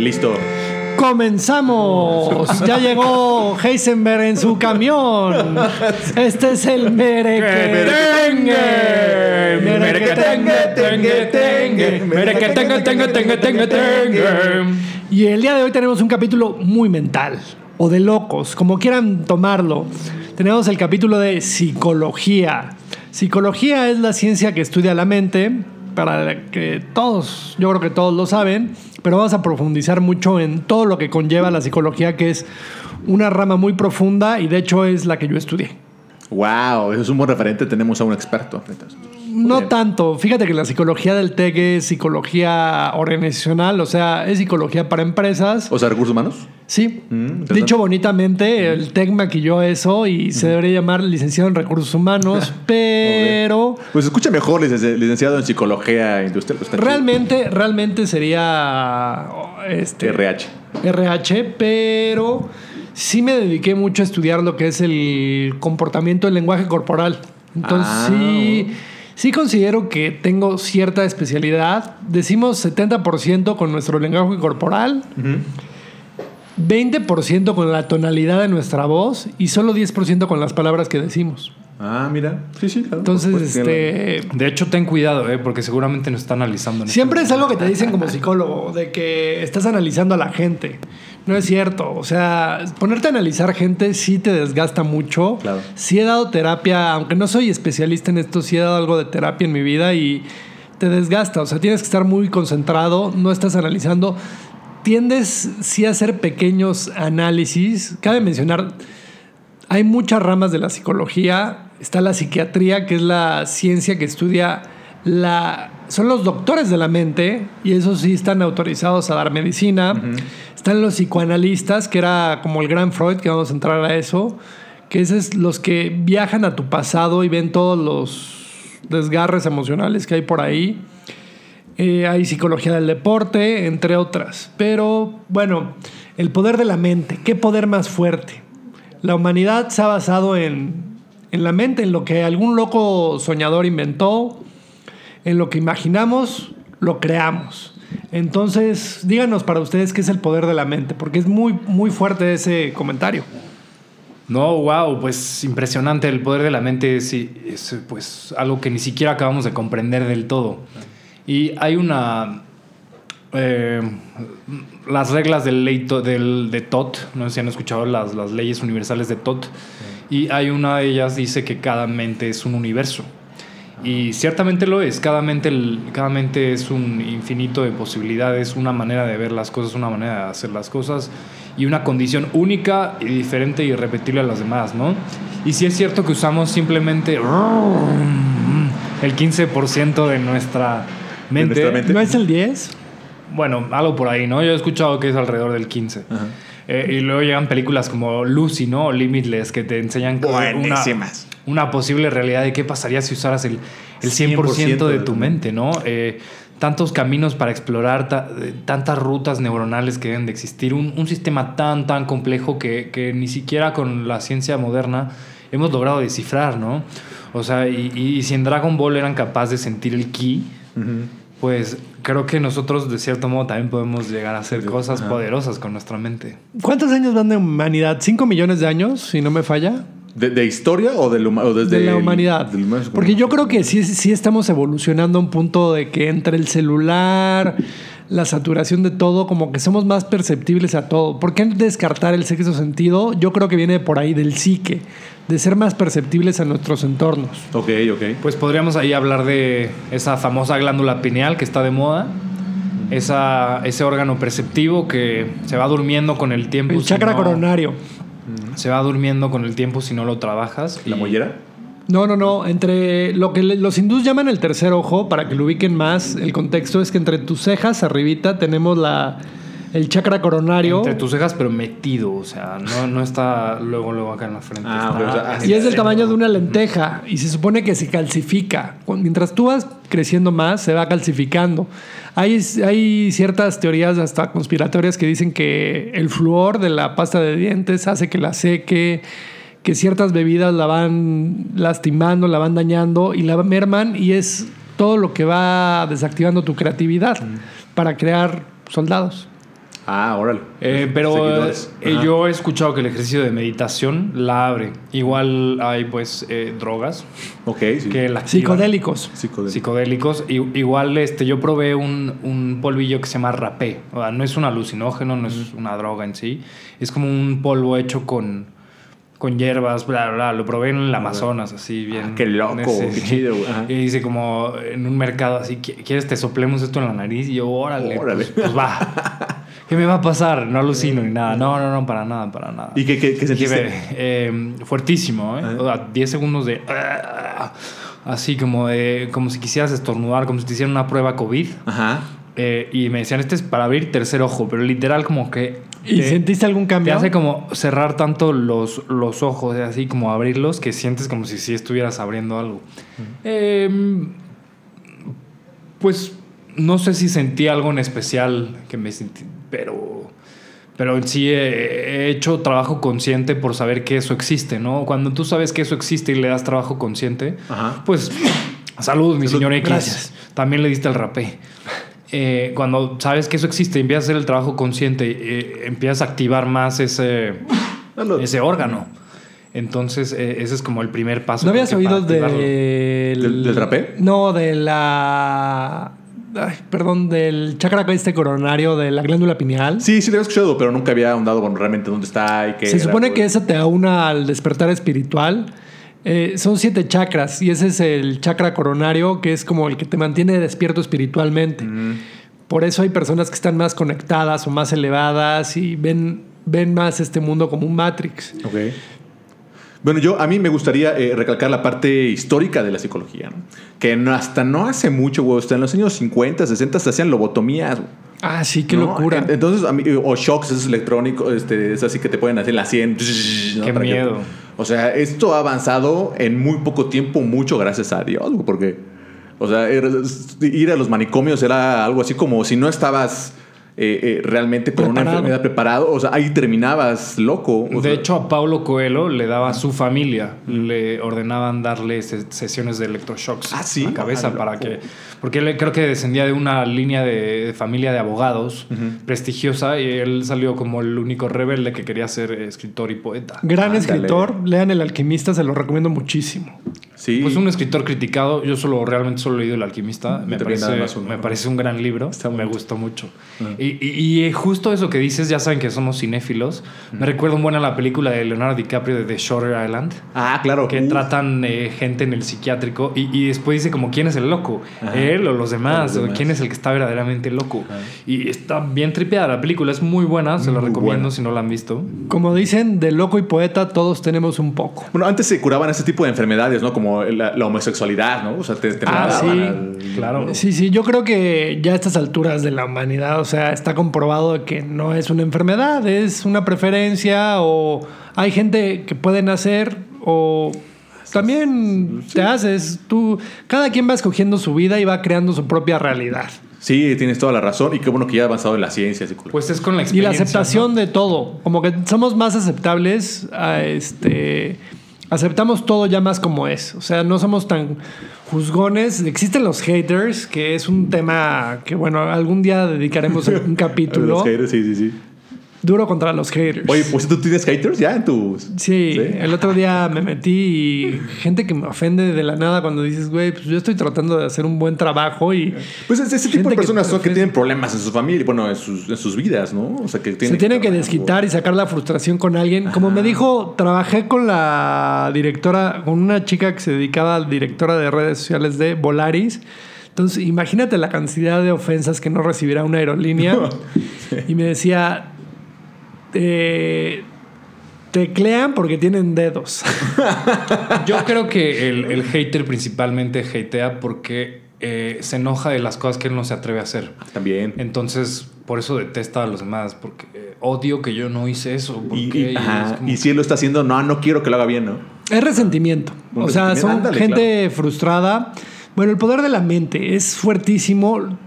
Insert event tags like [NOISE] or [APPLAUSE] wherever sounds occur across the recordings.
Listo. Comenzamos. Ya llegó Heisenberg en su camión. Este es el merequetengue. Merequetengue, Y el día de hoy tenemos un capítulo muy mental o de locos, como quieran tomarlo. Tenemos el capítulo de psicología. Psicología es la ciencia que estudia la mente, para que todos, yo creo que todos lo saben, pero vamos a profundizar mucho en todo lo que conlleva la psicología, que es una rama muy profunda y de hecho es la que yo estudié. Wow, eso es un buen referente, tenemos a un experto. No tanto. Fíjate que la psicología del TEC es psicología organizacional, o sea, es psicología para empresas. O sea, recursos humanos. Sí. Mm, Dicho bonitamente, el TEC maquilló eso y se debería llamar licenciado en recursos humanos, [LAUGHS] pero. Pues escucha mejor licenciado en psicología industrial. Pues, realmente, realmente sería. Este, RH. RH, pero sí me dediqué mucho a estudiar lo que es el comportamiento del lenguaje corporal. Entonces, ah, sí. Sí considero que tengo cierta especialidad. Decimos 70% con nuestro lenguaje corporal, 20% con la tonalidad de nuestra voz y solo 10% con las palabras que decimos. Ah, mira. Sí, sí, claro. Entonces, este... De hecho, ten cuidado, ¿eh? porque seguramente nos está analizando. Este Siempre es algo que te dicen como psicólogo, de que estás analizando a la gente. No es cierto. O sea, ponerte a analizar gente sí te desgasta mucho. Claro. Sí he dado terapia, aunque no soy especialista en esto, sí he dado algo de terapia en mi vida y te desgasta. O sea, tienes que estar muy concentrado, no estás analizando. Tiendes sí a hacer pequeños análisis. Cabe mencionar, hay muchas ramas de la psicología. Está la psiquiatría, que es la ciencia que estudia la... Son los doctores de la mente y esos sí están autorizados a dar medicina. Están los psicoanalistas, que era como el gran Freud, que vamos a entrar a eso, que es los que viajan a tu pasado y ven todos los desgarres emocionales que hay por ahí. Eh, hay psicología del deporte, entre otras. Pero bueno, el poder de la mente, ¿qué poder más fuerte? La humanidad se ha basado en, en la mente, en lo que algún loco soñador inventó, en lo que imaginamos, lo creamos. Entonces, díganos para ustedes qué es el poder de la mente, porque es muy, muy fuerte ese comentario. No, wow, pues impresionante. El poder de la mente es, es pues algo que ni siquiera acabamos de comprender del todo. Y hay una... Eh, las reglas del, del, de TOT, no sé si han escuchado las, las leyes universales de TOT, y hay una de ellas dice que cada mente es un universo. Y ciertamente lo es, cada mente, cada mente es un infinito de posibilidades, una manera de ver las cosas, una manera de hacer las cosas y una condición única y diferente y irrepetible a las demás, ¿no? Y si es cierto que usamos simplemente el 15% de nuestra mente. ¿No es el 10? Bueno, algo por ahí, ¿no? Yo he escuchado que es alrededor del 15%. Eh, y luego llegan películas como Lucy, ¿no? Limitless, que te enseñan una, una posible realidad de qué pasaría si usaras el, el 100%, de tu mente, ¿no? Eh, tantos caminos para explorar, eh, tantas rutas neuronales que deben de existir, un, un sistema tan, tan complejo que, que, ni siquiera con la ciencia moderna hemos logrado descifrar, ¿no? O sea, y, y, si en Dragon Ball eran capaces de sentir el ki, pues creo que nosotros de cierto modo también podemos llegar a hacer cosas poderosas con nuestra mente. ¿Cuántos años van de humanidad? ¿Cinco millones de años, si no me falla? ¿De, historia o, de, desde de la humanidad? Porque yo creo que sí, sí estamos evolucionando a un punto de que entre el celular, la saturación de todo, como que somos más perceptibles a todo. ¿Por qué descartar el sexo sentido? Yo creo que viene por ahí del psique, de ser más perceptibles a nuestros entornos. Ok, ok. Pues podríamos ahí hablar de esa famosa glándula pineal que está de moda. Esa, ese órgano perceptivo que se va durmiendo con el tiempo. El chakra coronario. Se va durmiendo con el tiempo si no lo trabajas. ¿La mollera? No, no, no. Entre lo que los hindús llaman el tercer ojo, para que lo ubiquen más, el contexto es que entre tus cejas arribita tenemos la, el chakra coronario. Entre tus cejas, pero metido, o sea, no, no está luego, luego acá en la frente. Ah, y es del tamaño de una lenteja y se supone que se calcifica. Mientras tú vas creciendo más, se va calcificando. Hay, hay ciertas teorías hasta conspiratorias que dicen que el flúor de la pasta de dientes hace que la seque, que ciertas bebidas la van lastimando, la van dañando y la merman y es todo lo que va desactivando tu creatividad para crear soldados. Ah, órale. Eh, pero eh, yo he escuchado que el ejercicio de meditación la abre. Igual hay pues eh, drogas Ok, sí. que la. Psicodélicos. Psicodélico. psicodélicos. I- igual este, yo probé un, un polvillo que se llama rapé. O sea, no es un alucinógeno, no es una droga en sí. Es como un polvo hecho con, con hierbas, bla, bla, bla. Lo probé en el Amazonas, así bien. Ah, qué loco, qué chido, güey. Y dice como en un mercado así, "¿Qui- ¿quieres te soplemos esto en la nariz? Y yo, órale, Órale. Pues, pues va. [LAUGHS] ¿Qué me va a pasar? No alucino ni nada. No, no, no, para nada, para nada. ¿Y qué, qué, qué sentiste? Eh, fuertísimo, ¿eh? O sea, 10 segundos de... ah, así como de... Como si quisieras estornudar, como si te hicieran una prueba COVID. Ajá. Eh, y me decían, este es para abrir tercer ojo, pero literal como que... ¿Y te- sentiste algún Te cambio? hace como cerrar tanto los, los ojos, eh, así como abrirlos, que sientes como si sí estuvieras abriendo algo. Eh, pues no sé si sentí algo en especial que me sentí, pero, pero en sí he, he hecho trabajo consciente por saber que eso existe, ¿no? Cuando tú sabes que eso existe y le das trabajo consciente, Ajá. pues salud, mi Salud. señor X. Gracias. También le diste el rapé. Eh, cuando sabes que eso existe y empiezas a hacer el trabajo consciente, eh, empiezas a activar más ese, Hazlo. ese órgano. Entonces, eh, ese es como el primer paso. ¿No habías oído del... ¿Del- del rapé? No, de la... ay, perdón, del chakra este coronario de la glándula pineal. Sí, sí lo había escuchado, pero nunca había ahondado con realmente dónde está y qué Se supone que eso te aúna al despertar espiritual. Eh, son siete chakras y ese es el chakra coronario que es como el que te mantiene despierto espiritualmente. Por eso hay personas que están más conectadas o más elevadas y ven, ven más este mundo como un Matrix. Ok. Bueno, yo a mí me gustaría eh, recalcar la parte histórica de la psicología, ¿no? que no- hasta no hace mucho, güey, hasta en los años 50, 60 se hacían lobotomías. güey, Ah, sí, qué ¿no? locura. En- Entonces, a mí- o shocks esos electrónicos, este, es así que te pueden hacer la 100. ¿no? Qué miedo. o sea, esto ha avanzado en muy poco tiempo, mucho gracias a Dios, güey, porque, o sea, ir a los manicomios era algo así como si no estabas eh, eh, realmente con una enfermedad preparado, o sea, ahí terminabas loco. o De sea, hecho, a Paulo Coelho le daba a su familia, le ordenaban darle se- sesiones de electroshocks Ah, ¿sí? a la cabeza Ah, para que. Porque él creo que descendía de una línea de, de familia de abogados prestigiosa y él salió como el único rebelde que quería ser escritor y poeta. Gran Ándale. escritor, lean El Alquimista, se lo recomiendo muchísimo. Sí. Pues un escritor criticado, yo solo realmente solo he leído El Alquimista, me parece, uno. me parece un gran libro, Está me bonito. gustó mucho. Y, y- y justo eso que dices, ya saben que somos cinéfilos, me recuerdo un buen a la película de Leonardo DiCaprio de The Shutter Island. Ah, claro. que Uf. tratan eh, gente en el psiquiátrico y, y después dice como quién es el loco, él o los demás, O quién es el que está verdaderamente loco. Y está bien tripeada la película, es muy buena, se la recomiendo buena. si no la han visto. Como dicen, de loco y poeta todos tenemos un poco. Bueno, antes se curaban ese tipo de enfermedades, ¿no? Como la, la homosexualidad, ¿no? O sea, te, te Ah, sí, al- claro. Sí, sí, yo creo que ya a estas alturas de la humanidad, o sea, está comprobado que no es una enfermedad, es una preferencia o hay gente que puede nacer o también te haces, tú, cada quien va escogiendo su vida y va creando su propia realidad. Sí, tienes toda la razón. Y qué bueno que ya ha avanzado en la ciencia. Pues es con la Y la experiencia. aceptación ¿no? de todo, como que somos más aceptables, a este, aceptamos todo ya más como es, o sea, no somos tan juzgones. Existen los haters, que es un tema que, bueno, algún día dedicaremos [LAUGHS] un capítulo Los haters, sí, sí, sí. Duro contra los haters. Oye, pues tú tienes haters ya en tus. Sí, el otro día me metí y gente que me ofende de la nada cuando dices, güey, pues yo estoy tratando de hacer un buen trabajo y Pues es ese tipo de que personas son que tienen problemas en su familia, bueno, en sus, en sus vidas, ¿no? O sea, que tienen se tienen que desquitar y sacar la frustración con alguien. Como me dijo, trabajé con la directora, con una chica que se dedicaba a directora de redes sociales de Volaris. Entonces, imagínate la cantidad de ofensas que no recibirá una aerolínea. [LAUGHS] Y me decía, eh, teclean porque tienen dedos. [LAUGHS] Yo creo que el, el hater principalmente hatea porque eh, se enoja de las cosas que él no se atreve a hacer. También. Entonces, por eso detesta a los demás, porque eh, odio que yo no hice eso. ¿por Y, qué? y- ajá, es como- y si él lo está haciendo, no, no quiero que lo haga bien, ¿no? Es resentimiento. O sea, resentimiento, son ándale, gente frustrada. Bueno, el poder de la mente es fuertísimo.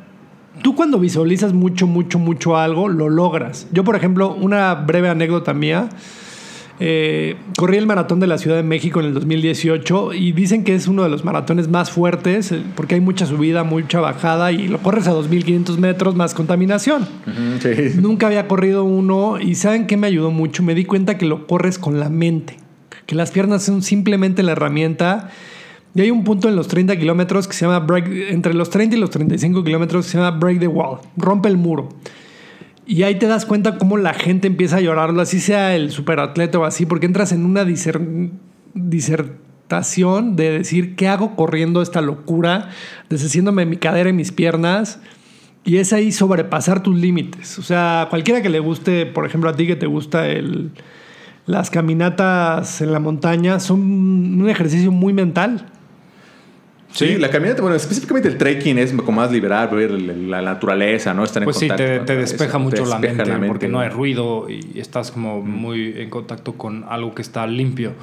Tú cuando visualizas mucho, mucho, mucho algo, lo logras. Yo, por ejemplo, una breve anécdota mía. Eh, corrí el maratón de la Ciudad de México en el 2018 y dicen que es uno de los maratones más fuertes eh, porque hay mucha subida, mucha bajada y lo corres a 2.500 metros más contaminación. Sí. Nunca había corrido uno y ¿saben qué me ayudó mucho? Me di cuenta que lo corres con la mente, que las piernas son simplemente la herramienta. Y hay un punto en los 30 kilómetros que se llama break, entre los 30 y los 35 kilómetros que se llama break the wall, rompe el muro. Y ahí te das cuenta cómo la gente empieza a llorarlo, así sea el superatleta o así, porque entras en una diser- disertación de decir, ¿qué hago corriendo esta locura? Deshaciéndome mi cadera y mis piernas. Y es ahí sobrepasar tus límites. O sea, cualquiera que le guste, por ejemplo, a ti que te gusta el, las caminatas en la montaña, son un ejercicio muy mental. Sí, la caminata, bueno, específicamente el trekking es como más liberal, ver la naturaleza, ¿no? Estar en Pues sí, contacto te, con la te despeja mucho la, despeja mente, porque no hay ruido y estás como muy en contacto con algo que está limpio.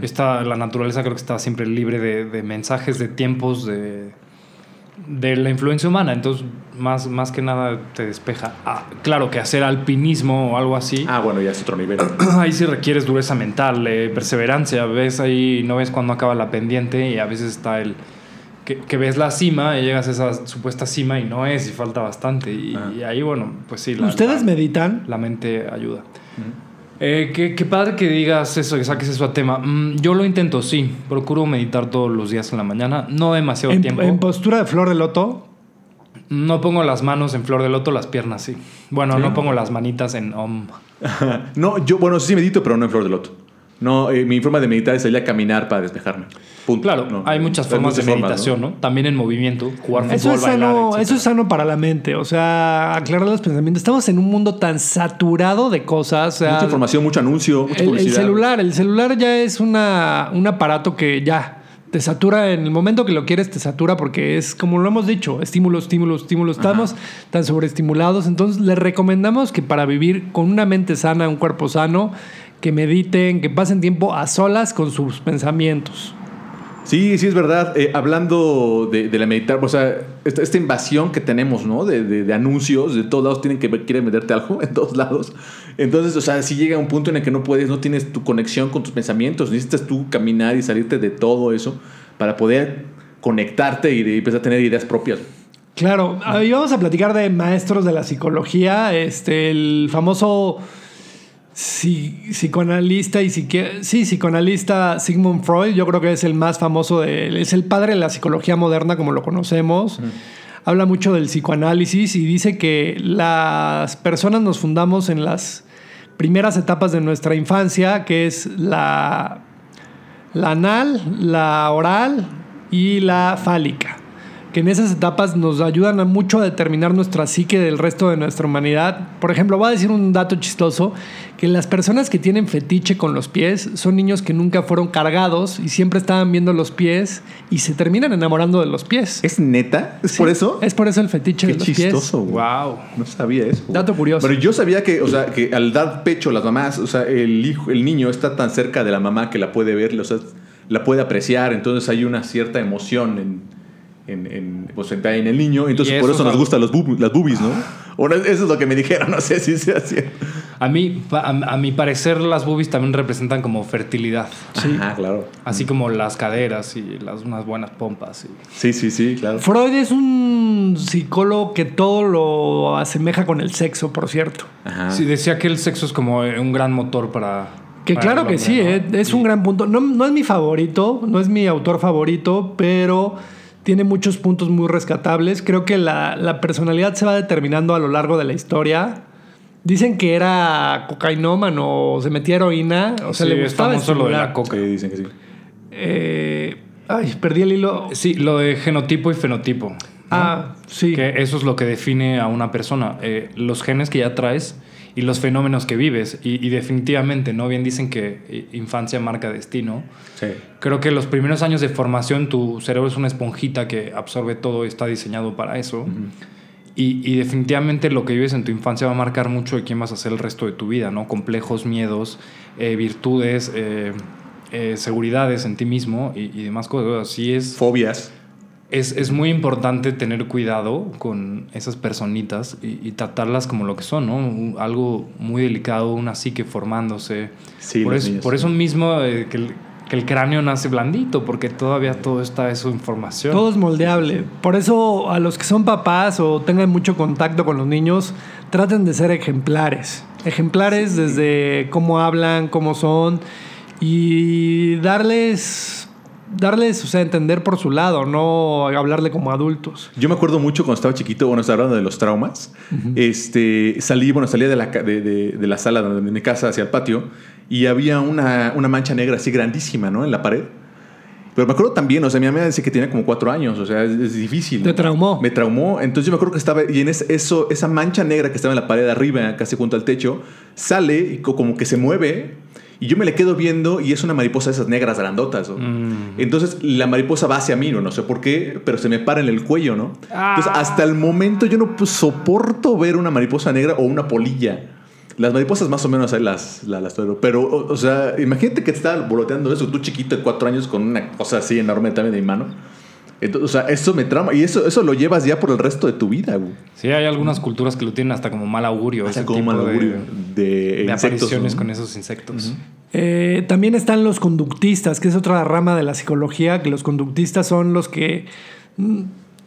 Está, la naturaleza creo que está siempre libre de, de mensajes, de tiempos, de, de la influencia humana. Entonces, más, más que nada te despeja. Ah, claro que hacer alpinismo o algo así, Ah, bueno, ya es otro nivel. [CLEARS THROAT] ahí sí requieres dureza mental, eh, perseverancia. Ves ahí, no ves cuándo acaba la pendiente y a veces está el... Que, que ves la cima y llegas a esa supuesta cima y no es y falta bastante. Y, Ah. y ahí, bueno, pues sí. la- ¿Ustedes la- meditan? la mente ayuda. Eh, qué, qué padre que digas eso, que saques eso a tema. Mm, yo lo intento, sí. Procuro meditar todos los días en la mañana. No demasiado En, tiempo. en postura de flor de loto. no pongo las manos en flor de loto, las piernas sí. Bueno, ¿Sí? no pongo las manitas en om. [LAUGHS] no, yo, bueno, sí medito, pero no en flor de loto. No, eh, mi forma de meditar es salir a caminar para despejarme. Punto. Claro, No, hay muchas formas de meditación, ¿no? También en movimiento, jugar fútbol, Eso es, bailar, sano, eso es sano para la mente, o sea, aclarar los pensamientos. Estamos en un mundo tan saturado de cosas. o sea, Mucha información, mucho anuncio, mucha el, el celular, el celular ya es una, un aparato que ya te satura en el momento que lo quieres, te satura porque es, como lo hemos dicho, estímulo, estímulo, estímulo. Estamos tan sobreestimulados. Entonces, les recomendamos que para vivir con una mente sana, un cuerpo sano, que mediten, que pasen tiempo a solas con sus pensamientos. Sí, sí, es verdad. Eh, hablando de, de la meditar, o sea, esta, esta invasión que tenemos, ¿no? De, de- de anuncios, de todos lados tienen que quieren venderte algo, [LAUGHS] en todos lados. Entonces, o sea, si llega un punto en el que no puedes, no tienes tu conexión con tus pensamientos, necesitas tú caminar y salirte de todo eso para poder conectarte y, empezar a tener ideas propias. Claro, ahí vamos a platicar de maestros de la psicología, este, el famoso psi- psicoanalista y sí, psicoanalista Sigmund Freud, yo creo que es el más famoso, de, es el padre de la psicología moderna como lo conocemos. Habla mucho del psicoanálisis y dice que las personas nos fundamos en las primeras etapas de nuestra infancia, que es la, la anal, la oral y la fálica que en esas etapas nos ayudan a mucho a determinar nuestra psique del resto de nuestra humanidad. Por ejemplo, voy a decir un dato chistoso, que las personas que tienen fetiche con los pies son niños que nunca fueron cargados y siempre estaban viendo los pies y se terminan enamorando de los pies. ¿Es neta? ¿Es Sí, por eso? Es por eso el fetiche Qué de los chistoso, pies. güey. Wow. No sabía eso. Dato curioso. Pero yo sabía que, o sea, que al dar pecho las mamás, o sea, el hijo, el niño está tan cerca de la mamá que la puede ver, o sea, la puede apreciar, entonces hay una cierta emoción en, en, en, pues, en en el niño, entonces Y por eso eso es nos algo- gustan los boob- las boobies, ¿no? [LAUGHS] O no, eso es lo que me dijeron, [LAUGHS] no sé si sea así. A mí, a, a mi parecer, las boobies también representan como fertilidad. Sí. Ah, claro. Así como las caderas y las, unas buenas pompas. y- Sí, sí, sí, claro. Freud es un psicólogo que todo lo asemeja con el sexo, por cierto. Ajá. Sí, decía que el sexo es como un gran motor para. Que para claro que hombre, sí, ¿no? eh, es un gran punto. No, no es mi favorito, no es mi autor favorito, pero tiene muchos puntos muy rescatables. Creo que la, la personalidad se va determinando a lo largo de la historia. Dicen que era cocainómano o se metía heroína, o sea, Sí, le es gustaba famoso lo de la coca. Dicen que sí. Eh, ay, perdí el hilo. Sí, lo de genotipo y fenotipo. ¿no? Ah, sí. Que eso es lo que define a una persona. eh, los genes que ya traes y los fenómenos que vives. Y, y definitivamente, ¿no? Bien dicen que eh, infancia marca destino. Sí. Creo que los primeros años de formación, tu cerebro es una esponjita que absorbe todo y está diseñado para eso. y, y definitivamente lo que vives en tu infancia va a marcar mucho de quién vas a ser el resto de tu vida, ¿no? Complejos, miedos, eh, virtudes, eh, eh, seguridades en ti mismo y, y demás cosas. Así es. Fobias. Es, es muy importante tener cuidado con esas personitas y, y tratarlas como lo que son, ¿no? Un- Algo muy delicado, una psique formándose. Sí, por, niños, por sí. eso mismo eh, que, el, que el cráneo nace blandito, porque todavía todo está eso información. Todo es moldeable. Por eso a los que son papás o tengan mucho contacto con los niños, traten de ser ejemplares. Ejemplares desde cómo hablan, cómo son y darles, darles, o sea, entender por su lado, no hablarle como adultos. Yo me acuerdo mucho cuando estaba chiquito, bueno, estaba hablando de los traumas. este, salí, bueno, salía de la, de, de- de la sala de mi casa hacia el patio y había una, una mancha negra así grandísima, ¿no? En la pared. Pero me acuerdo también, o sea, mi mamá decía que tenía como cuatro años, o sea, es, es difícil. Te traumó. Me traumó. Entonces yo me acuerdo que estaba, y en es- eso, esa mancha negra que estaba en la pared de arriba, casi junto al techo, sale y co- como que se mueve. Y yo me le quedo viendo y es una mariposa de esas negras grandotas. ¿no? Mm. Entonces la mariposa va hacia mí, no, no sé por qué, pero se me para en el cuello, ¿no? Entonces Ah. hasta el momento yo no soporto ver una mariposa negra o una polilla. Las mariposas más o menos ahí las, las, las tolero. Pero, o, o sea, imagínate que te estaba boloteando eso, tú chiquito de cuatro años con una cosa así enorme también de mi mano. Entonces, o sea, eso me trauma. Y eso, eso lo llevas ya por el resto de tu vida, güey. Sí, hay algunas culturas que lo tienen hasta como mal augurio. Hasta ese como tipo mal de- augurio de, De, insectos, apariciones ¿no? con esos insectos. Eh, también están los conductistas, que es otra rama de la psicología, que los conductistas son los que mm,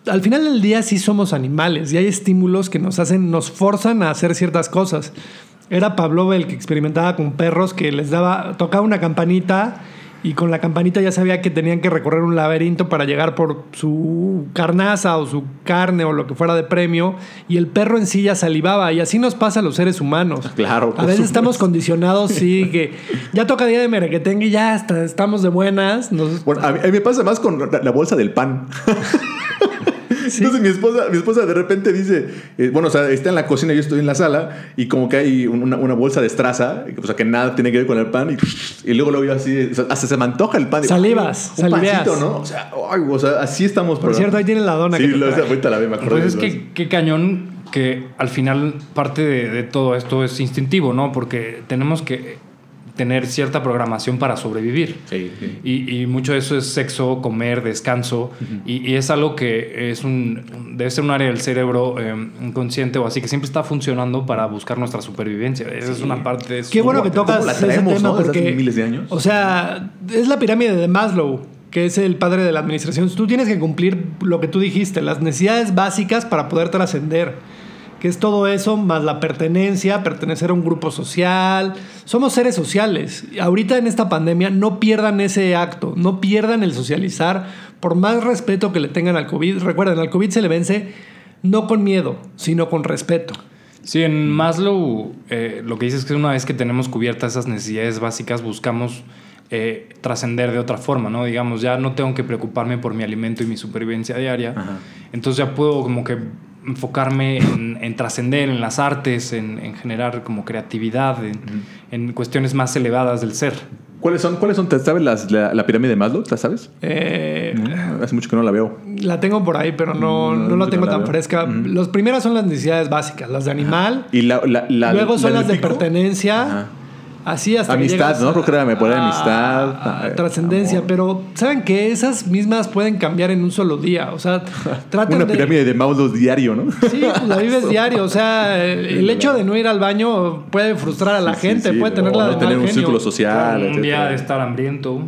al final del día sí somos animales y hay estímulos que nos hacen, nos forzan a hacer ciertas cosas. Era Pavlov el que experimentaba con perros que les daba, tocaba una campanita y con la campanita ya sabía que tenían que recorrer un laberinto para llegar por su carnaza o su carne o lo que fuera de premio y el perro en sí ya salivaba y así nos pasa a los seres humanos. [LAUGHS] Claro, A veces estamos condicionados, sí, que ya toca día de merequetengue y ya hasta estamos de buenas. Nos- Bueno, a mí, a mí me pasa más con la, la bolsa del pan. [LAUGHS] [LAUGHS] Entonces mi esposa, mi esposa de repente dice, eh, bueno, o sea, está en la cocina, yo estoy en la sala y como que hay una, una bolsa de estraza, o sea, que nada tiene que ver con el pan y, y luego lo veo así, o sea, hasta se me antoja el pan. Salivas, un saliveas. pancito, ¿no? O sea, ay, o sea, así estamos. Por cierto, ahí tiene la dona Sí, que lo, ahorita la ve, me acuerdo. Pues es que qué cañón que al final parte de, de todo esto es instintivo, ¿no? Porque tenemos que tener cierta programación para sobrevivir. Sí, sí. Y, y mucho de eso es sexo, comer, descanso. y, y es algo que es un, debe ser un área del cerebro eh, inconsciente o así que siempre está funcionando para buscar nuestra supervivencia. Esa es una parte de. Qué bueno que ¿Cómo tocas la ese tema no? Desde hace porque miles de años. O sea, es la pirámide de Maslow, que es el padre de la administración. Tú tienes que cumplir lo que tú dijiste, las necesidades básicas para poder trascender. Que es todo eso más la pertenencia, pertenecer a un grupo social. Somos seres sociales. Ahorita en esta pandemia no pierdan ese acto, no pierdan el socializar por más respeto que le tengan al COVID. Recuerden, al COVID se le vence no con miedo, sino con respeto. Sí, en Maslow eh, lo que dice es que una vez que tenemos cubiertas esas necesidades básicas, buscamos eh, trascender de otra forma, ¿no? Digamos, ya no tengo que preocuparme por mi alimento y mi supervivencia diaria. Ajá. Entonces ya puedo como que enfocarme en, en trascender, en las artes, en, en generar como creatividad, en, en cuestiones más elevadas del ser. ¿Cuáles son, ¿Cuáles son? ¿Te sabes las- la, la pirámide de Maslow? ¿La sabes? Eh, No, hace mucho que no la veo. La tengo por ahí, pero no, No, no la tengo no la tan veo. fresca. Las primeras son las necesidades básicas, las de animal. Y la, la, la- luego son la las de pico. pertenencia. Ajá. Así hasta Amistad, ¿no? Creo que era a- amistad, a trascendencia, amor. pero saben que esas mismas pueden cambiar en un solo día. O sea, [LAUGHS] traten Una de. pirámide de Maslow diario, ¿no? Sí, pues la vives [LAUGHS] diario. O sea, el, el hecho de no ir al baño puede frustrar a la Sí, gente, sí. puede O tenerla de no tener un genio. círculo social. un etcétera. día de estar hambriento.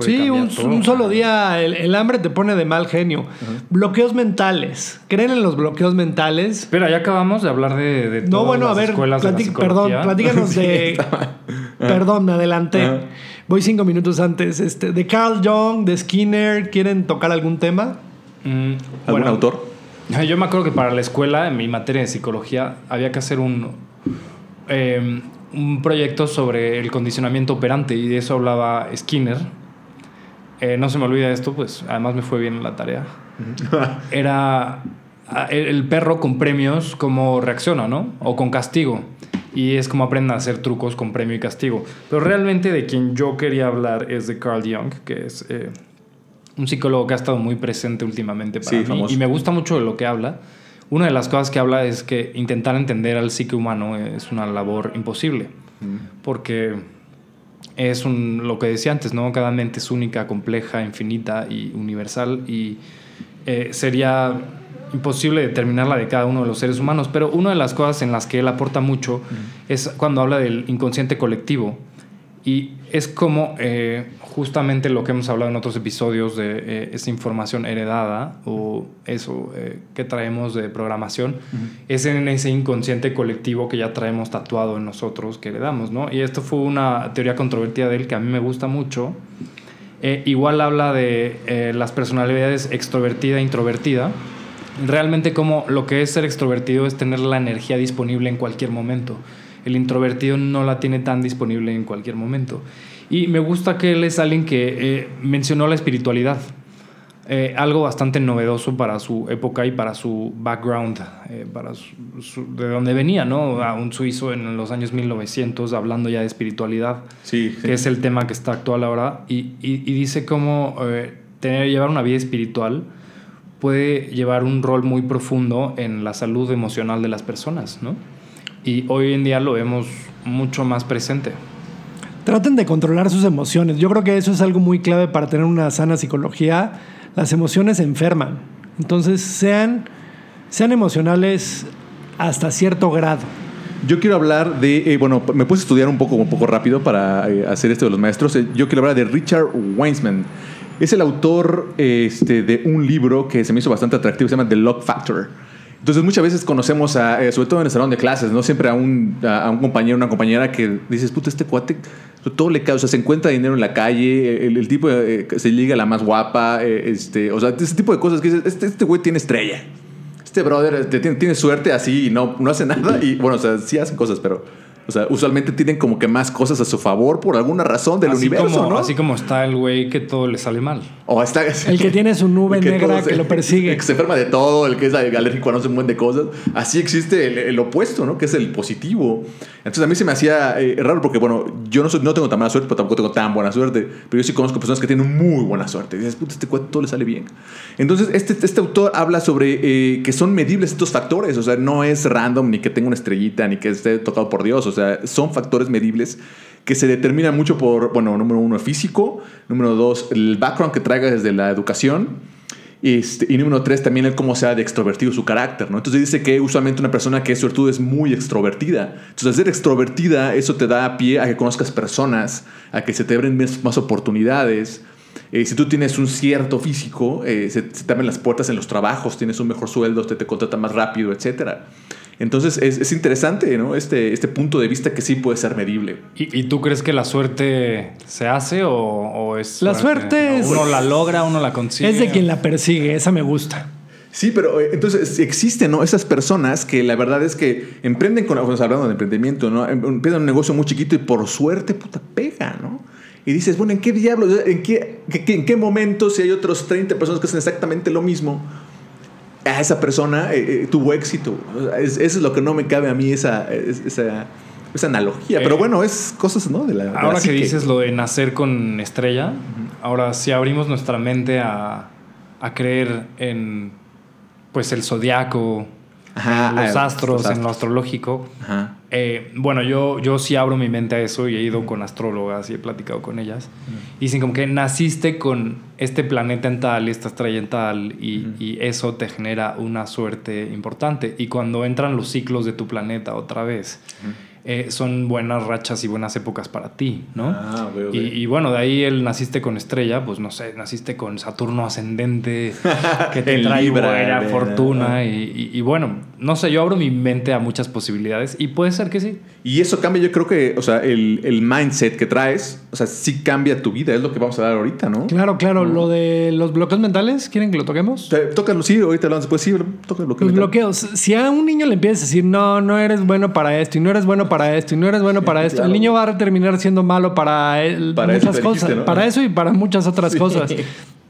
Puede Sí, cambiar un, todo. un solo día el, el hambre te pone de mal genio. Bloqueos mentales. ¿Creen en los bloqueos mentales? Espera, ya acabamos de hablar de, de No, todas bueno, a ver, escuelas de la perdón, platícanos [LAUGHS] de. perdón, me adelanté. Ajá. Voy cinco minutos antes. Este, de Carl Jung, de Skinner, ¿quieren tocar algún tema? Mm, ¿Algún bueno, autor? [LAUGHS] Yo me acuerdo que para la escuela, en mi materia de psicología, había que hacer un, eh, un proyecto sobre el condicionamiento operante y de eso hablaba Skinner. Eh, no se me olvida esto, pues además me fue bien en la tarea. [LAUGHS] Era ah, el, el perro con premios, cómo reacciona, ¿no? O con castigo. Y es como aprenden a hacer trucos con premio y castigo. Pero realmente de quien yo quería hablar es de Carl Jung, que es eh, un psicólogo que ha estado muy presente últimamente para Sí, mí. famoso. Y me gusta mucho de lo que habla. Una de las cosas que habla es que intentar entender al psique humano es una labor imposible. Porque es un, lo que decía antes, ¿no? Cada mente es única, compleja, infinita y universal. Y eh, sería imposible determinar la de cada uno de los seres humanos, pero una de las cosas en las que él aporta mucho es cuando habla del inconsciente colectivo. Y es como eh, justamente lo que hemos hablado en otros episodios de eh, esa información heredada o eso eh, que traemos de programación, es en ese inconsciente colectivo que ya traemos tatuado en nosotros que heredamos, ¿no? Y esto fue una teoría controvertida de él que a mí me gusta mucho. igual habla de las personalidades extrovertida e introvertida. Realmente como lo que es ser extrovertido es tener la energía disponible en cualquier momento el introvertido no la tiene tan disponible en cualquier momento. Y me gusta que él es alguien que eh, mencionó la espiritualidad. Eh, algo bastante novedoso para su época y para su background, eh, para de donde venía, ¿no? A un suizo en los años 1900 hablando ya de espiritualidad, sí, que es el tema que está actual ahora, y, y, dice cómo tener, llevar una vida espiritual puede llevar un rol muy profundo en la salud emocional de las personas, ¿no? Y hoy en día lo vemos mucho más presente. Traten de controlar sus emociones. Yo creo que eso es algo muy clave para tener una sana psicología. Las emociones enferman. Entonces sean, sean emocionales hasta cierto grado. Yo quiero hablar de, eh, bueno, me puse a estudiar un poco, un poco rápido para eh, hacer esto de los maestros. Eh, yo quiero hablar de Richard Weissman. Es el autor este, de un libro que se me hizo bastante atractivo, se llama The Lock Factor. Entonces muchas veces conocemos, a, eh, sobre todo en el salón de clases, ¿no? Siempre a un, a, un compañero, una compañera que dices, puta, este cuate, todo le causa, se encuentra dinero en la calle, el, tipo eh, se liga a la más guapa, eh, este, o sea, ese tipo de cosas que dices, este, este güey tiene estrella. Este brother tiene, tiene, suerte así y no, no hace [LAUGHS] nada. Y bueno, o sea, sí hacen cosas, pero o sea, usualmente tienen como que más cosas a su favor por alguna razón del universo, ¿no? Así como está el güey que todo le sale mal. O está el que tiene su nube [LAUGHS] negra que lo persigue. El [LAUGHS] que se enferma de todo, el que es alérgico a no sé un buen de cosas. Así existe el, opuesto, ¿no? Que es el positivo. Entonces a mí se me hacía eh, raro porque, bueno, yo no, soy, no tengo tan mala suerte, pero tampoco tengo tan buena suerte. Pero yo sí conozco personas que tienen muy buena suerte. Y dices, puta, este cuate todo le sale bien. Entonces, este, este autor habla sobre eh, que son medibles estos factores. O sea, no es random ni que tenga una estrellita ni que esté tocado por Dios. O sea, son factores medibles que se determinan mucho por, bueno, número uno, físico. Número dos, el background que traiga desde la educación. Este, y número tres, también el cómo sea de extrovertido su carácter, ¿no? Entonces dice que usualmente una persona que es suertudo es muy extrovertida. Entonces, ser extrovertida, eso te da pie a que conozcas personas, a que se te abren más, oportunidades. Eh, si tú tienes un cierto físico, eh, se, te abren las puertas en los trabajos, tienes un mejor sueldo, te, te contratan más rápido, etcétera. Entonces es, interesante, ¿no? Este, este punto de vista que sí puede ser medible. ¿Y, tú crees que la suerte se hace o, es... La suerte, es... Uno la logra, uno la consigue. Es de quien la persigue, esa me gusta. Sí, pero eh, entonces existen ¿no? esas personas que la verdad es que emprenden con, hablando de emprendimiento, ¿no? Em, empiezan un negocio muy chiquito y por suerte, puta, pega, ¿no? Y dices, bueno, ¿en qué diablos? ¿En qué, en qué momento si hay otros 30 personas que hacen exactamente lo mismo? A esa persona eh, eh, tuvo éxito. eso es lo que no me cabe a mí, esa, esa, esa analogía. Pero eh, bueno, es cosas, ¿no? De la, ahora que dices lo de nacer con estrella, ahora si abrimos nuestra mente a, a creer en pues el zodiaco, los, astros, en lo astrológico. Eh, bueno, yo, yo sí abro mi mente a eso y he ido con astrólogas y he platicado con ellas. Y dicen como que naciste con este planeta en tal y esta estrella en tal y, y, eso te genera una suerte importante. Y cuando entran los ciclos de tu planeta otra vez, eh, son buenas rachas y buenas épocas para ti, ¿no? Ah, y, bueno, de ahí el naciste con estrella, pues no sé, naciste con Saturno ascendente, [LAUGHS] que te trae buena fortuna. Y, bueno, no sé, yo abro mi mente a muchas posibilidades y puede ser que sí. Y eso cambia, yo creo que, o sea, el, el mindset que traes, o sea, sí cambia tu vida, es lo que vamos a dar ahorita, ¿no? Claro, claro, lo de los bloqueos mentales, ¿quieren que lo toquemos? Tócalo, sí, ahorita hablamos después, sí, toca Los bloqueos, si a un niño le empiezas a decir, no, no eres bueno para esto y no eres bueno para esto y no eres bueno para esto, el niño va a terminar siendo malo para, él, muchas cosas. Para eso y para muchas otras cosas.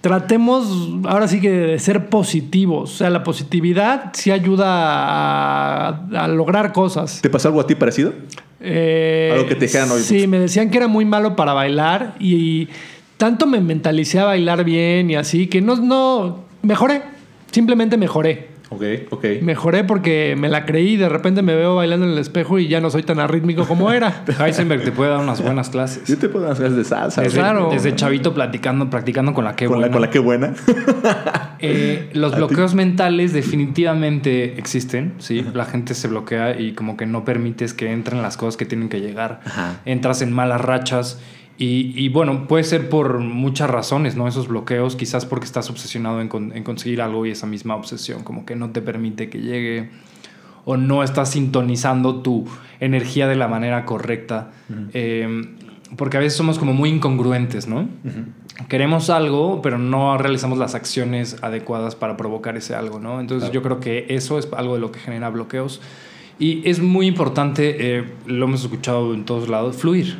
Tratemos ahora sí que de ser positivos. O sea, la positividad sí ayuda a, lograr cosas. ¿Te pasó algo a ti parecido? Eh, algo que te dijeran hoy. Sí, me decían que era muy malo para bailar y, tanto me mentalicé a bailar bien y así que no, no mejoré. Simplemente mejoré. Ok, ok. Mejoré porque me la creí y de repente me veo bailando en el espejo y ya no soy tan arrítmico como era. [LAUGHS] Heisenberg te puede dar unas buenas clases. Yo te puedo hacer de salsa. Desde. Claro. desde chavito platicando, practicando con la que Con la, buena. con la que buena. [LAUGHS] Eh, los bloqueos mentales definitivamente existen, ¿sí? La gente se bloquea y como que no permites que entren las cosas que tienen que llegar. Ajá. Entras en malas rachas y, y, bueno, puede ser por muchas razones, ¿no? Esos bloqueos, quizás porque estás obsesionado en, con- en conseguir algo y esa misma obsesión como que no te permite que llegue o no estás sintonizando tu energía de la manera correcta. Eh, porque a veces somos como muy incongruentes, ¿no? Queremos algo, pero no realizamos las acciones adecuadas para provocar ese algo, ¿no? Entonces yo creo que eso es algo de lo que genera bloqueos. Y es muy importante, eh, lo hemos escuchado en todos lados, fluir.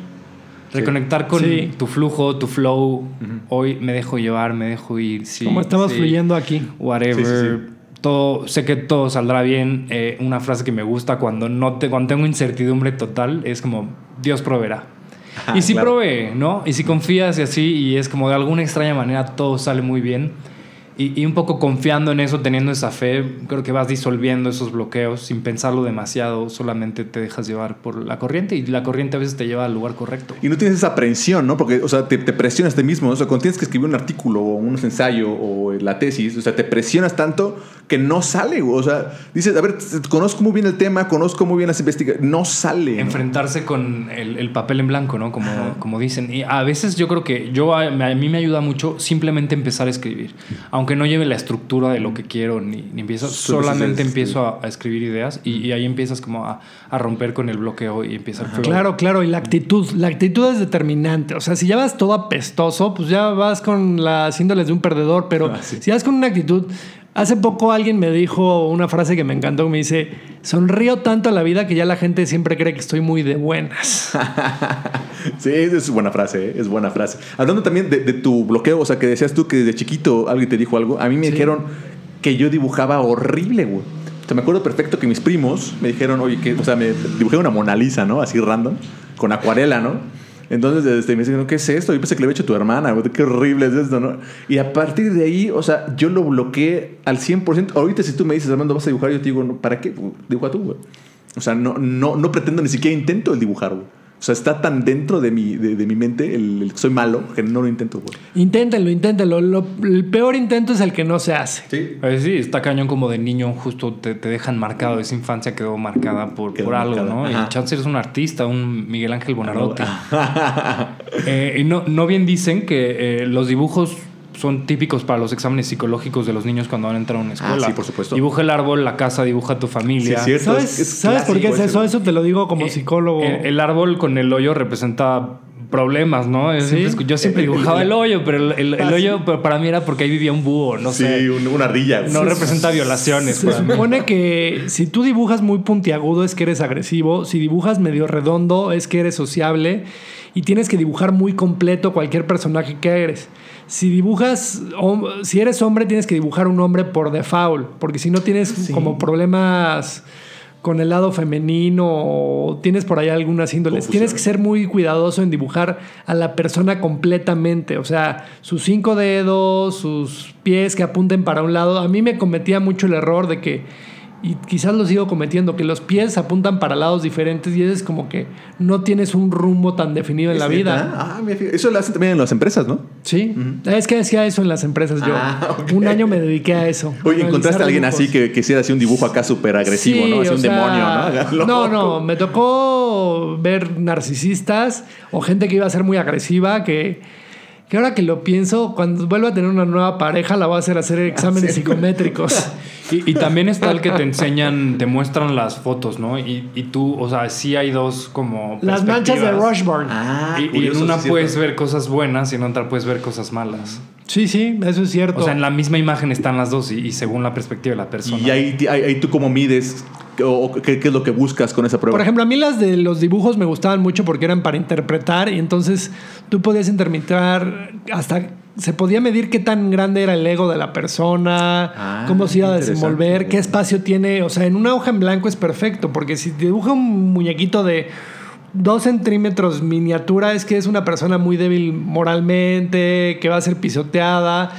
Reconectar con Sí. tu flujo, tu flow. Hoy me dejo llevar, me dejo ir. Sí, como estamos sí fluyendo aquí. whatever. Todo, sé que todo saldrá bien. Eh, una frase que me gusta cuando no te, cuando tengo incertidumbre total es como Dios proveerá. Ajá, y si claro. provee, ¿no? Y si confías y así, y es como de alguna extraña manera todo sale muy bien. Y, y un poco confiando en eso, teniendo esa fe, creo que vas disolviendo esos bloqueos sin pensarlo demasiado, solamente te dejas llevar por la corriente y la corriente a veces te lleva al lugar correcto. Y no tienes esa aprensión, ¿no? Porque, o sea, te, te presionas ti mismo. O sea, cuando tienes que escribir un artículo o un ensayo o la tesis, o sea, te presionas tanto que no sale. O sea, dices, a ver, conozco muy bien el tema, conozco muy bien las investigaciones. No sale. ¿no? enfrentarse con el, el papel en blanco, ¿no? Como, como dicen. Y a veces yo creo que yo a, a mí me ayuda mucho simplemente empezar a escribir. Aunque no lleve la estructura de lo que quiero ni, ni empiezo, Solo solamente es- empiezo a, a escribir ideas y, y ahí empiezas como a, a romper con el bloqueo y empieza el flow. Claro, claro, y la actitud, la actitud es determinante. O sea, si ya vas todo apestoso, pues ya vas con las índoles de un perdedor, pero Ah, sí. si vas con una actitud... Hace poco alguien me dijo una frase que me encantó, me dice, sonrío tanto a la vida que ya la gente siempre cree que estoy muy de buenas. [LAUGHS] Sí, es buena frase, ¿eh? es buena frase. Hablando también de, de tu bloqueo, o sea, que decías tú que desde chiquito alguien te dijo algo. A mí me Sí. dijeron que yo dibujaba horrible, güey. O sea, me acuerdo perfecto que mis primos me dijeron, oye, que, o sea, me dibujé una Mona Lisa, ¿no? Así random, con acuarela, ¿no? Entonces este, me dicen, ¿qué es esto? Yo pensé que le había hecho tu hermana, güey, qué horrible es esto, ¿no? Y a partir de ahí, o sea, yo lo bloqueé al 100%. Ahorita si tú me dices, Armando, vas a dibujar, yo te digo, ¿para qué? Dibuja tú, güey. O sea, no, no, no pretendo ni siquiera intento el dibujar, güey. O sea, está tan dentro de mi, de, de mi mente el, el que soy malo que no lo intento, güey. Inténtenlo, inténtenlo. Lo- el peor intento es el que no se hace. Sí. Sí, está cañón como de niño, justo te, te dejan marcado, esa infancia quedó marcada por, Quedó por algo, ¿no? ajá. Y chance eres un artista, un Miguel Ángel Bonarotti. [LAUGHS] Eh, y no, no bien dicen que eh, los dibujos son típicos para los exámenes psicológicos de los niños cuando van a entrar a una escuela. Ah, sí, por supuesto. Dibuja el árbol, la casa, dibuja tu familia. Sí, cierto. ¿Sabes, es- es ¿sabes por qué es eso? ese, Eso te lo digo como Eh, psicólogo. El, el árbol con el hoyo representa problemas, ¿no? Yo Sí. siempre, escu- yo siempre dibujaba el hoyo, pero el, el- el Ah, sí. hoyo para mí era porque ahí vivía un búho, no sí, sé. un- una ardilla. No Sí, representa violaciones. Se para supone que si tú dibujas muy puntiagudo es que eres agresivo, si dibujas medio redondo es que eres sociable y tienes que dibujar muy completo cualquier personaje que eres. Si dibujas, si eres hombre tienes que dibujar un hombre por default, porque si no tienes como problemas con el lado femenino o tienes por ahí algunas índoles, Confusión. tienes que ser muy cuidadoso en dibujar a la persona completamente, o sea, sus cinco dedos, sus pies que apunten para un lado. A mí me cometía mucho el error de que, y quizás lo sigo cometiendo, que los pies apuntan para lados diferentes y es como que no tienes un rumbo tan definido en ¿Es la vida. Ah, eso lo hacen también en las empresas, ¿no? Sí, es que hacía eso en las empresas yo. Ah. Un año me dediqué a eso. Oye, ¿encontraste a alguien dibujos. así que quisiera hacer un dibujo acá súper agresivo, Sí, ¿no? Así un sea, demonio, ¿no? No, no, me tocó ver narcisistas o gente que iba a ser muy agresiva, que, que ahora que lo pienso, cuando vuelva a tener una nueva pareja, la voy a hacer hacer exámenes ¿serio? psicométricos. [LAUGHS] Y, y también está el que te enseñan, te muestran las fotos, ¿no? Y, y tú, o sea, sí hay dos como. Las manchas de. Rushburn. Ah, Y, y en una sí, puedes cierto. ver cosas buenas y en otra puedes ver cosas malas. Sí, sí, eso es cierto. O sea, en la misma imagen están las dos y, y según la perspectiva de la persona. Y ahí, ahí, ahí tú cómo mides o, qué, qué es lo que buscas con esa prueba. Por ejemplo, a mí las de los dibujos me gustaban mucho porque eran para interpretar y entonces tú podías interpretar hasta se podía medir qué tan grande era el ego de la persona, Ah, cómo se iba a desenvolver, qué espacio tiene. O sea, en una hoja en blanco es perfecto porque si dibuja un muñequito de dos centímetros miniatura es que es una persona muy débil moralmente, que va a ser pisoteada.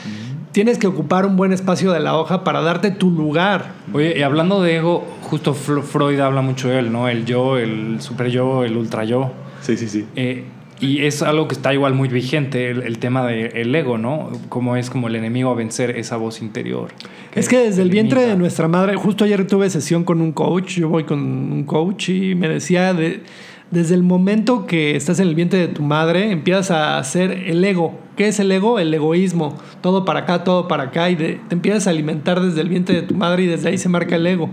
Tienes que ocupar un buen espacio de la hoja para darte tu lugar. Oye, y hablando de ego, justo Freud habla mucho de él, ¿no? El yo, el super yo, el ultra yo. Sí, sí, sí. Eh, y es algo que está igual muy vigente, el, el tema del ego, ¿no? Como es como el enemigo a vencer esa voz interior. Es que desde el vientre de nuestra madre, justo ayer tuve sesión con un coach, yo voy con un coach y me decía, de, desde el momento que estás en el vientre de tu madre, empiezas a hacer el ego. ¿Qué es el ego? El egoísmo. Todo para acá, todo para acá, y de- te empiezas a alimentar desde el vientre de tu madre y desde ahí se marca el ego.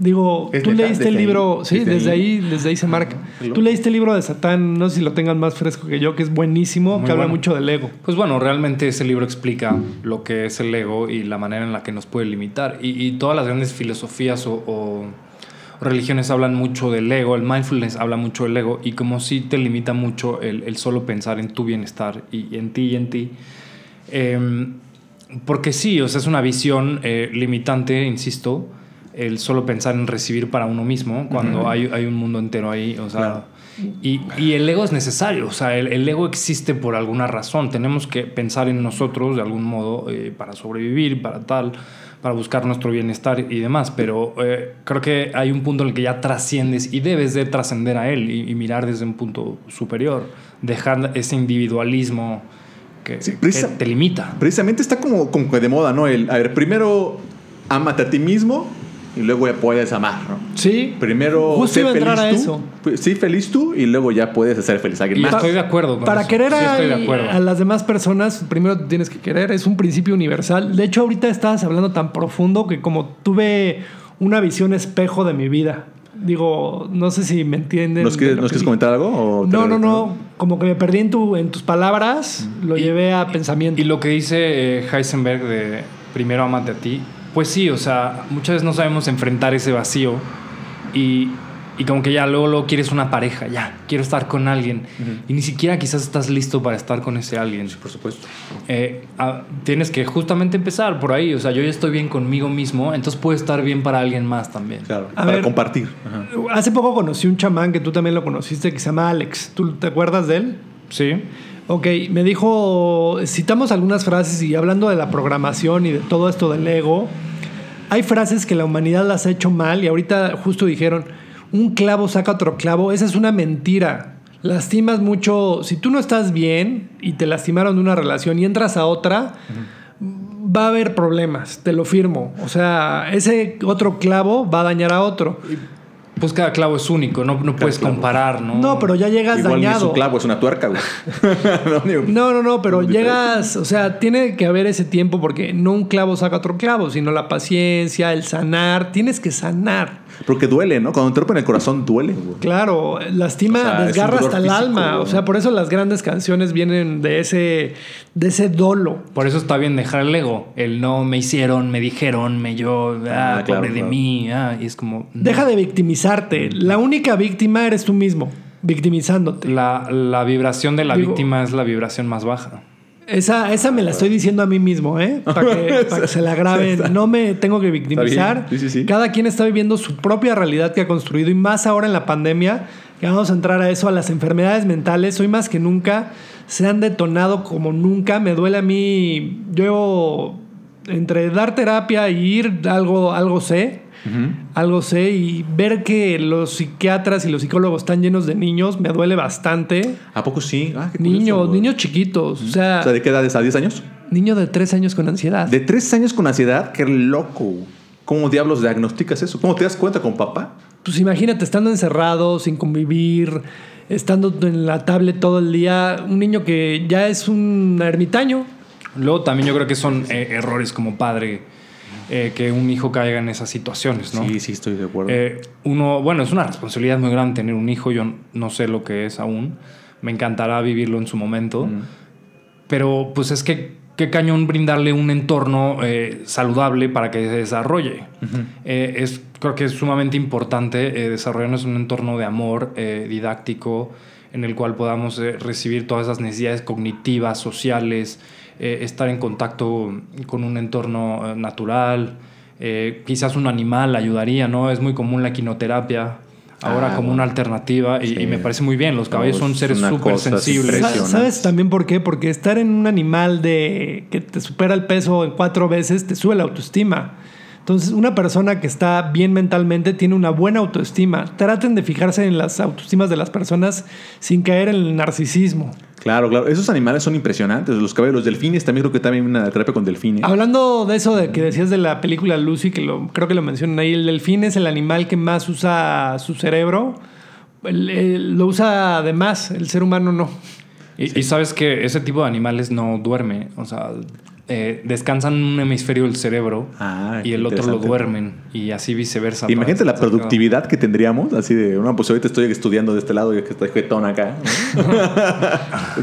Digo, Es tú leíste el desde libro, ahí, sí, desde desde ahí. ahí, desde ahí se marca. Tú leíste el libro de Satán, no sé si lo tengan más fresco que yo, que es buenísimo, Muy que habla mucho del ego. Pues bueno, realmente ese libro explica lo que es el ego y la manera en la que nos puede limitar. Y, y todas las grandes filosofías o, o religiones hablan mucho del ego, el mindfulness habla mucho del ego y como si te limita mucho el, el solo pensar en tu bienestar y en ti y en ti. Em, porque sí, o sea, es una visión eh, limitante, insisto, el solo pensar en recibir para uno mismo cuando hay, hay un mundo entero ahí, o sea, Claro. y, y el ego es necesario, o sea, el, el ego existe por alguna razón, tenemos que pensar en nosotros de algún modo eh, para sobrevivir, para tal, para buscar nuestro bienestar y demás, pero eh, creo que hay un punto en el que ya trasciendes y debes de trascender a él y, y mirar desde un punto superior, dejar ese individualismo que, Sí, que te limita. Precisamente está como, como de moda, ¿no? El, a ver, primero ámate a ti mismo y luego ya puedes amar, ¿no? Sí. Primero Justo sé iba a feliz entrar a tú, eso. pues, sí, feliz tú y luego ya puedes hacer feliz a alguien Y más. estoy de acuerdo con Para eso. querer Sí, a, estoy de acuerdo. a las demás personas, primero te tienes que querer. Es un principio universal. De hecho, ahorita estabas hablando tan profundo que como tuve una visión espejo de mi vida. Digo, no sé si me entienden. ¿Nos quieres, lo nos comentar algo? o No, no, no. Como que me perdí en, tu, en tus palabras, lo Y- llevé a pensamiento. Y lo que dice eh, Heisenberg de primero amate a ti, pues sí, o sea, muchas veces no sabemos enfrentar ese vacío y, y como que ya luego, luego quieres una pareja, ya, quiero estar con alguien y ni siquiera quizás estás listo para estar con ese alguien. Por supuesto. Eh, ah, tienes que justamente empezar por ahí, o sea, yo ya estoy bien conmigo mismo, entonces puedo estar bien para alguien más también. Claro. A para ver. compartir. Ajá. Hace poco conocí un chamán que tú también lo conociste, que se llama Alex. ¿Tú te acuerdas de él? Sí. Ok, me dijo, citamos algunas frases y hablando de la programación y de todo esto del ego, hay frases que la humanidad las ha hecho mal y ahorita justo dijeron, un clavo saca otro clavo, esa es una mentira. Lastimas mucho, si tú no estás bien y te lastimaron de una relación y entras a otra, va a haber problemas, te lo firmo. O sea, ese otro clavo va a dañar a otro. Pues cada clavo es único, no, no puedes clavo. comparar, ¿no? No, pero ya llegas Igual dañado. un clavo, es una tuerca, güey. [LAUGHS] No, No, no, pero llegas, o sea, tiene que haber ese tiempo porque no un clavo saca otro clavo, sino la paciencia, el sanar, tienes que sanar. Porque duele, ¿no? Cuando te rompen el corazón, duele, güey. Claro, lastima, O sea, desgarra hasta el alma, o sea, por eso las grandes canciones vienen de ese de ese dolo. Por eso está bien dejar el ego. El no me hicieron, me dijeron, me yo, ah, Ah, claro, pobre de claro. mí. Ah, y es como. no. Deja de victimizarte. La única víctima eres tú mismo, victimizándote. La, la vibración de la Digo- víctima es la vibración más baja. Esa, esa me la estoy diciendo a mí mismo, ¿eh? Para que, [LAUGHS] para que se la graben. No me tengo que victimizar. Sí, sí, sí. Cada quien está viviendo su propia realidad que ha construido y más ahora en la pandemia, que vamos a entrar a eso, a las enfermedades mentales. Hoy más que nunca se han detonado como nunca. Me duele a mí, yo entre dar terapia y ir, algo, algo sé. Algo sé y ver que los psiquiatras y los psicólogos están llenos de niños me duele bastante. ¿A poco sí? Ah, qué curioso, Niños, niños chiquitos. O sea, O sea, ¿de qué edades? ¿A 10 años? Niño de tres años con ansiedad. De 3 años con ansiedad, qué loco. ¿Cómo diablos diagnosticas eso? ¿Cómo te das cuenta con papá? Pues imagínate, estando encerrado, sin convivir, estando en la tablet todo el día, un niño que ya es un ermitaño. Luego también yo creo que son eh, errores como padre eh, que un hijo caiga en esas situaciones, ¿no? Sí, sí, estoy de acuerdo. Eh, uno, bueno, es una responsabilidad muy grande tener un hijo. Yo no sé lo que es aún. Me encantará vivirlo en su momento. Pero pues es que qué cañón brindarle un entorno eh, saludable para que se desarrolle. Eh, es, creo que es sumamente importante eh, desarrollarnos un entorno de amor didáctico en el cual podamos recibir todas esas necesidades cognitivas, sociales, eh, estar en contacto con un entorno eh, natural. Eh, quizás un animal ayudaría, ¿no? Es muy común la quinoterapia. ahora Ah, como bueno. una alternativa y, Sí. y me parece muy bien. Los caballos son es seres súper sensibles. ¿Sabes también por qué? Porque estar en un animal de que te supera el peso en cuatro veces te sube la autoestima. Entonces, una persona que está bien mentalmente tiene una buena autoestima. Traten de fijarse en las autoestimas de las personas sin caer en el narcisismo. Claro, claro. Esos animales son impresionantes. Los caballos, los delfines, también creo que también hay una terapia con delfines. Hablando de eso de que decías de la película Lucy, que lo, creo que lo mencionan ahí, el delfín es el animal que más usa su cerebro. El- el- lo usa de más, el ser humano no. Y, y sabes que ese tipo de animales no duerme, o sea, eh, descansan un hemisferio del cerebro Ah, y el otro lo duermen y así viceversa. Imagínate la productividad que tendríamos, así de, no, pues ahorita estoy estudiando de este lado y que estoy jetón acá.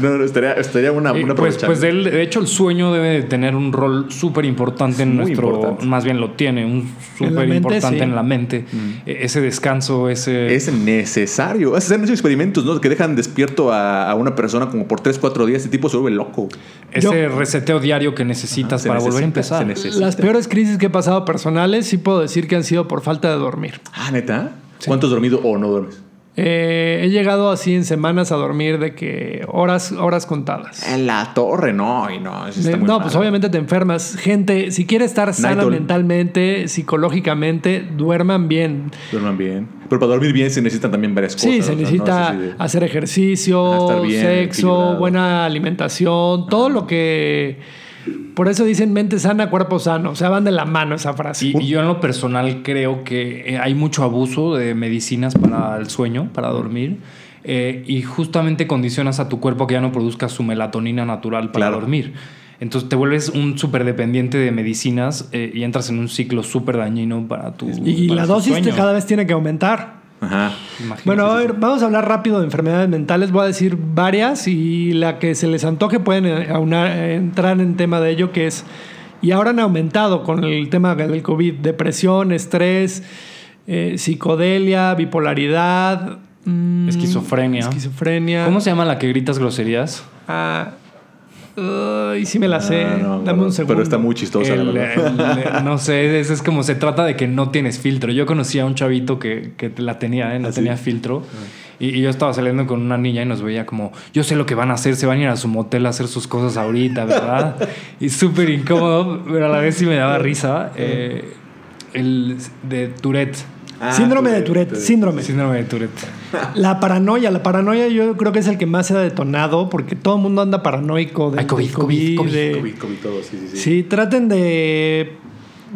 ¿no? [LAUGHS] no, estaría, estaría una, una pues, pues de hecho el sueño debe de tener un rol súper importante en muy nuestro, importante. más bien lo tiene, un súper importante sí. en la mente. Eh, ese descanso, ese... Es necesario. Hacen muchos experimentos, ¿no? Que dejan despierto a, a una persona como por 3, 4 días. Ese tipo se vuelve loco. Ese reseteo diario que necesitas para volver a empezar. Las peores crisis que he pasado personales sí puedo decir que han sido por falta de dormir. Ah, neta. ¿Cuánto has dormido o no duermes? Eh, he llegado así en semanas a dormir de que horas, horas contadas. En la torre, no, y no. eso está De- muy no, mal. pues obviamente te enfermas. Gente, si quiere estar sana mentalmente, psicológicamente, duerman bien. Duerman bien. Pero para dormir bien se necesitan también varias cosas. Sí, se no necesita hacer ejercicio, bien, sexo, equilibrado. buena alimentación, todo lo que... Por eso dicen mente sana, cuerpo sano. O sea, van de la mano esa frase. Y, y yo en lo personal creo que eh, hay mucho abuso de medicinas para el sueño, para dormir. eh, y justamente condicionas a tu cuerpo que ya no produzca su melatonina natural para Claro. dormir. Entonces te vuelves un súper dependiente de medicinas eh, y entras en un ciclo súper dañino para tu y para la dosis sueño. cada vez tiene que aumentar. Ajá. Imagínate. Bueno, a ver, vamos a hablar rápido de enfermedades mentales. Voy a decir varias y la que se les antoje pueden eh, aunar- eh, entrar en tema de ello, que es, y ahora han aumentado con el tema del COVID, depresión, estrés, eh, psicodelia, bipolaridad, mm, Esquizofrenia. esquizofrenia. ¿Cómo se llama la que gritas groserías? Ah, ay, sí me la sé. Ah, no, Dame no, un segundo. Pero está muy chistosa, El- la verdad. el- [LAUGHS] no sé, es, es como se trata de que no tienes filtro. Yo conocí a un chavito que, que la tenía, ¿eh? no ¿Ah, sí? tenía filtro. Y, y yo estaba saliendo con una niña y nos veía como, yo sé lo que van a hacer, se van a ir a su motel a hacer sus cosas ahorita, ¿verdad? [LAUGHS] y súper incómodo, pero a la vez sí me daba risa. Eh, el de Tourette, Ah, síndrome de Tourette, síndrome. síndrome de Tourette. [LAUGHS] La paranoia, la paranoia yo creo que es el que más se ha detonado porque todo el mundo anda paranoico de Ay, COVID, COVID, COVID, de- COVID, COVID, todo, sí, sí, sí. Sí, traten de,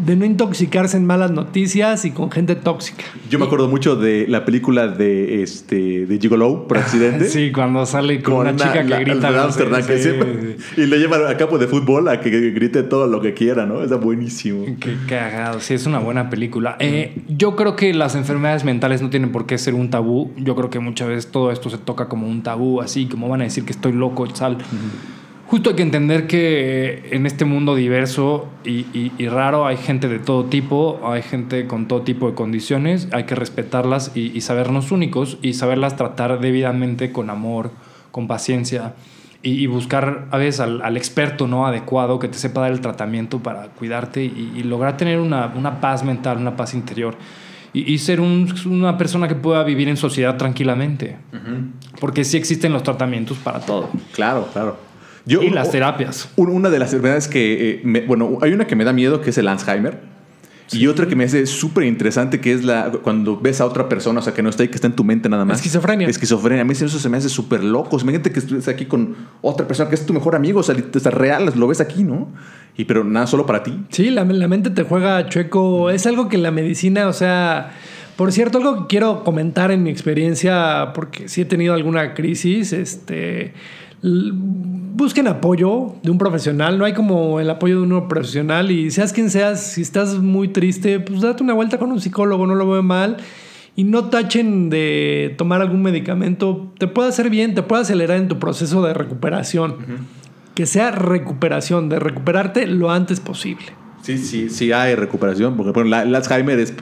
de no intoxicarse en malas noticias y con gente tóxica. Yo me acuerdo mucho de la película de este de Gigolo por [LAUGHS] accidente. Sí, cuando sale con, Con una chica que grita. Amsterdam, sí, sí. y le llevan a campo de fútbol a que grite todo lo que quiera, ¿no? Está buenísimo. Qué cagado, sí, es una buena película. Eh, yo creo que las enfermedades mentales no tienen por qué ser un tabú. Yo creo que muchas veces todo esto se toca como un tabú, así como van a decir que estoy loco, tal. Justo hay que entender que en este mundo diverso y, y- y raro hay gente de todo tipo, hay gente con todo tipo de condiciones, hay que respetarlas y, y sabernos únicos y saberlas tratar debidamente con amor, con paciencia y, buscar a veces al, al experto no adecuado que te sepa dar el tratamiento para cuidarte y, lograr tener una, una paz mental, una paz interior y, ser un- una persona que pueda vivir en sociedad tranquilamente. Porque sí existen los tratamientos para todo. Claro, claro. Yo, y las terapias. un- Una de las enfermedades que, eh, me- bueno, hay una que me da miedo que es el Alzheimer. Y otra que me hace súper interesante que es la cuando ves a otra persona, o sea, que no está ahí, que está en tu mente nada más. Esquizofrenia. Esquizofrenia. A mí eso se me hace súper loco. Imagínate que estés aquí con otra persona que es tu mejor amigo, o sea, está real, lo ves aquí, ¿no? Y pero nada, solo para ti. Sí, la, la mente te juega chueco. Es algo que la medicina, o sea, por cierto, algo que quiero comentar en mi experiencia, porque sí he tenido alguna crisis, este, busquen apoyo de un profesional. No hay como el apoyo de un profesional y seas quien seas, si estás muy triste, pues date una vuelta con un psicólogo, no lo veo mal. Y no tachen de tomar algún medicamento. Te puede hacer bien, te puede acelerar en tu proceso de recuperación. Que sea recuperación, de recuperarte lo antes posible. Sí, sí, sí hay recuperación, porque por ejemplo, el Alzheimer es...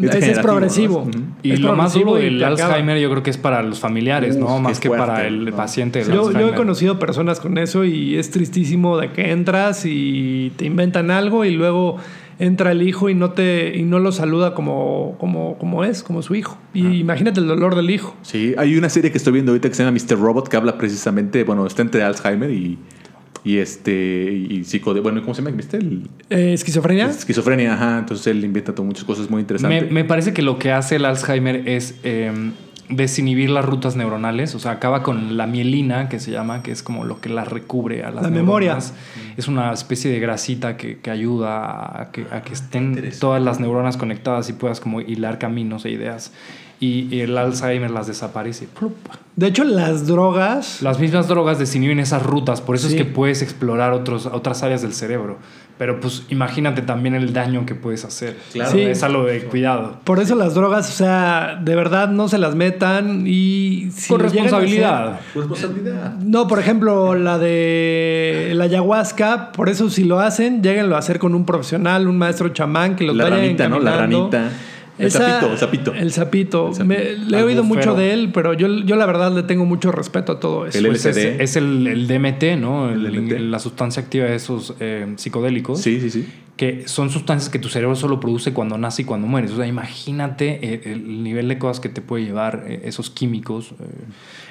Ese es progresivo. Y Es lo más progresivo duro del. Alzheimer yo creo que es para los familiares, Uf, ¿no? Más que fuerte, para el ¿no? paciente del Yo, yo he conocido personas con eso y es tristísimo de que entras y te inventan algo y luego entra el hijo y no te y no lo saluda como, como, como es, como su hijo. Y imagínate el dolor del hijo. Sí, hay una serie que estoy viendo ahorita que se llama Mr. Robot que habla precisamente, bueno, está entre Alzheimer y, y este, y psico, bueno, ¿cómo se llama? ¿Viste? El, Eh, ¿Esquizofrenia? esquizofrenia, ajá, entonces él inventa todo- muchas cosas muy Me, interesantes. me parece que lo que hace el Alzheimer es eh, desinhibir las rutas neuronales, o sea, acaba con la mielina, que se llama, que es como lo que la recubre a las La memoria. neuronas. Es una especie de grasita que, que ayuda a que, a que estén todas las neuronas conectadas y puedas como hilar caminos e ideas. Y, el Alzheimer las desaparece. ¡Plup! De hecho, las drogas. Las mismas drogas desinhiben esas rutas, por eso Sí. es que puedes explorar otros, otras áreas del cerebro. Pero pues imagínate también el daño que puedes hacer. Claro. Sí. Es algo de cuidado. Por eso las drogas, o sea, de verdad no se las metan y si Con lo responsabilidad. No, por ejemplo, la de la ayahuasca, por eso si lo hacen, lléguenlo a hacer con un profesional, un maestro chamán que los La ranita, ¿no? La ranita. El sapito, el sapito. El sapito. Le he oído mucho de él, pero yo, yo la verdad le tengo mucho respeto a todo eso. El Pues es, LSD. es el, el DMT, ¿no? El- El DMT. la sustancia activa de esos eh, psicodélicos. Sí, sí, sí. Que son sustancias que tu cerebro solo produce cuando nace y cuando mueres. O sea, imagínate eh, el, nivel de cosas que te puede llevar eh, esos químicos eh,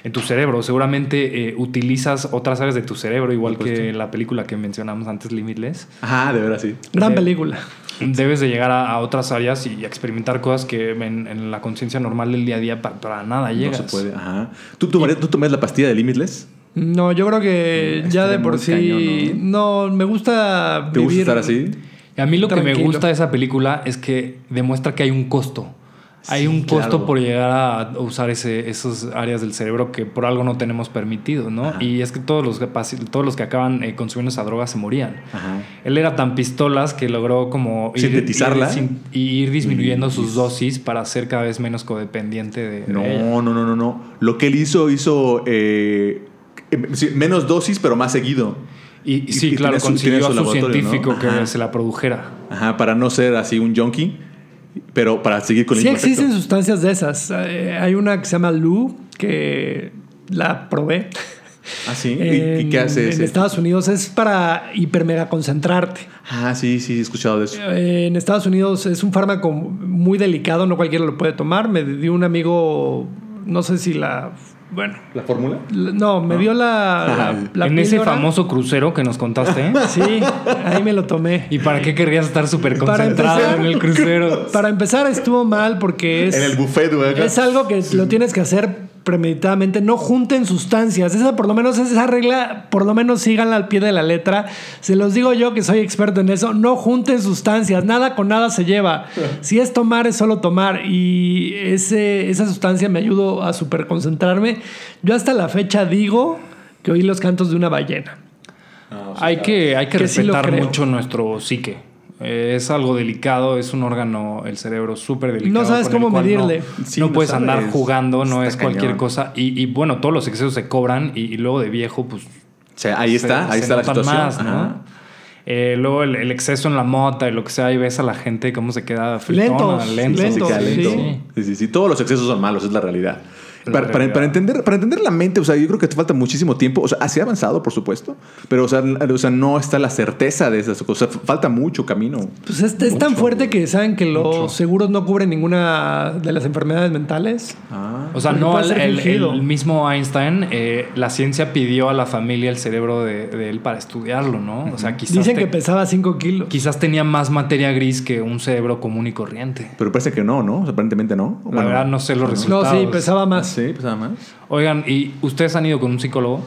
en tu cerebro. Seguramente eh, utilizas otras áreas de tu cerebro, igual que la película que mencionamos antes, Limitless. Ajá, de verdad, sí. Gran Eh, película. Debes de llegar a, a otras áreas y experimentar cosas que en, en la conciencia normal del día a día pa- para, nada llegas. No se puede. Ajá. ¿Tú, tomarías- ¿Tú tomas la pastilla de Limitless? No, yo creo que Mm, ya de por sí. cañón, ¿no? me gusta. ¿Te gusta estar así? Y a mí lo que me gusta de esa película es que demuestra que hay un costo. Hay Sí, un costo claro. por llegar a usar ese, esas áreas del cerebro que por algo no tenemos permitido, ¿no? Ajá. Y es que todos los que, todos los que acaban eh, consumiendo esa droga se morían. Ajá. Él era tan pistolas que logró como ir- Sintetizarla. ir ir disminuyendo Y- sus dosis para ser cada vez menos codependiente de, de No, ella. no, no, no, no. Lo que él hizo, hizo eh, sí, menos dosis, pero más seguido. Y, Y- sí, y claro, consiguió su a su científico ¿no? que Ajá. se la produjera. Ajá, para no ser así un junkie, pero para seguir con el Sí existen efecto. sustancias de esas. Eh, hay una que se llama Lu, que la probé. Ah, sí. ¿Y- En, ¿Y, qué hace en ese? Estados Unidos es para hiper mega concentrarte. Ah, sí, sí, he escuchado de eso. Eh, en Estados Unidos es un fármaco muy delicado, no cualquiera lo puede tomar. Me dio un amigo, no sé si la. Bueno, ¿La fórmula? la- no, me dio la. la- la en ese famoso crucero que nos contaste. [LAUGHS] Sí, ahí me lo tomé. ¿Y para qué querrías estar súper Para concentrado empezar- en el [LAUGHS] crucero? Para empezar, estuvo mal porque es. En el buffet, güey. Es algo que lo tienes que hacer premeditadamente. No junten sustancias. Esa, por lo menos, esa regla, por lo menos síganla al pie de la letra. Se los digo yo que soy experto en eso. No junten sustancias. Nada con nada se lleva. [LAUGHS] Si es tomar, es solo tomar. Y ese, esa sustancia me ayudó a super concentrarme. Yo hasta la fecha digo que oí los cantos de una ballena. Hay que, hay que, respetar mucho nuestro psique. Eh, es algo delicado, es un órgano, el cerebro, súper delicado. No sabes cómo medirle. No, Sí, no puedes sabes. andar jugando, no Está es cualquier cañón. cosa. Y, y, bueno, todos los excesos se cobran y, y luego de viejo, pues. O sea, ahí está, se- ahí se está la situación. más, ¿no? Eh, luego el, el exceso en la mota y lo que sea, y ves a la gente cómo se queda fritona, Lentos, lento. Sí, lento. sí. Sí, sí, sí. Todos los excesos son malos, es la realidad. Para, para- realidad. para entender, para entender la mente, o sea, yo creo que te falta muchísimo tiempo. O sea, así ha avanzado, por supuesto, pero o sea, o sea, no está la certeza de esas cosas. Falta mucho camino. Pues es, es tan fuerte que saben que los Mucho. seguros no cubren ninguna de las enfermedades mentales. Ah. O sea, no el, mismo Einstein, eh, la ciencia pidió a la familia el cerebro de, de él para estudiarlo, ¿no? O sea, quizás, Dicen te- que pesaba 5 kilos. quizás tenía más materia gris que un cerebro común y corriente. Pero parece que no, ¿no? O sea, aparentemente no. La Bueno, verdad no sé los No, resultados. sí, pesaba más. Sí, pues nada más. Oigan, ¿y ustedes han ido con un psicólogo?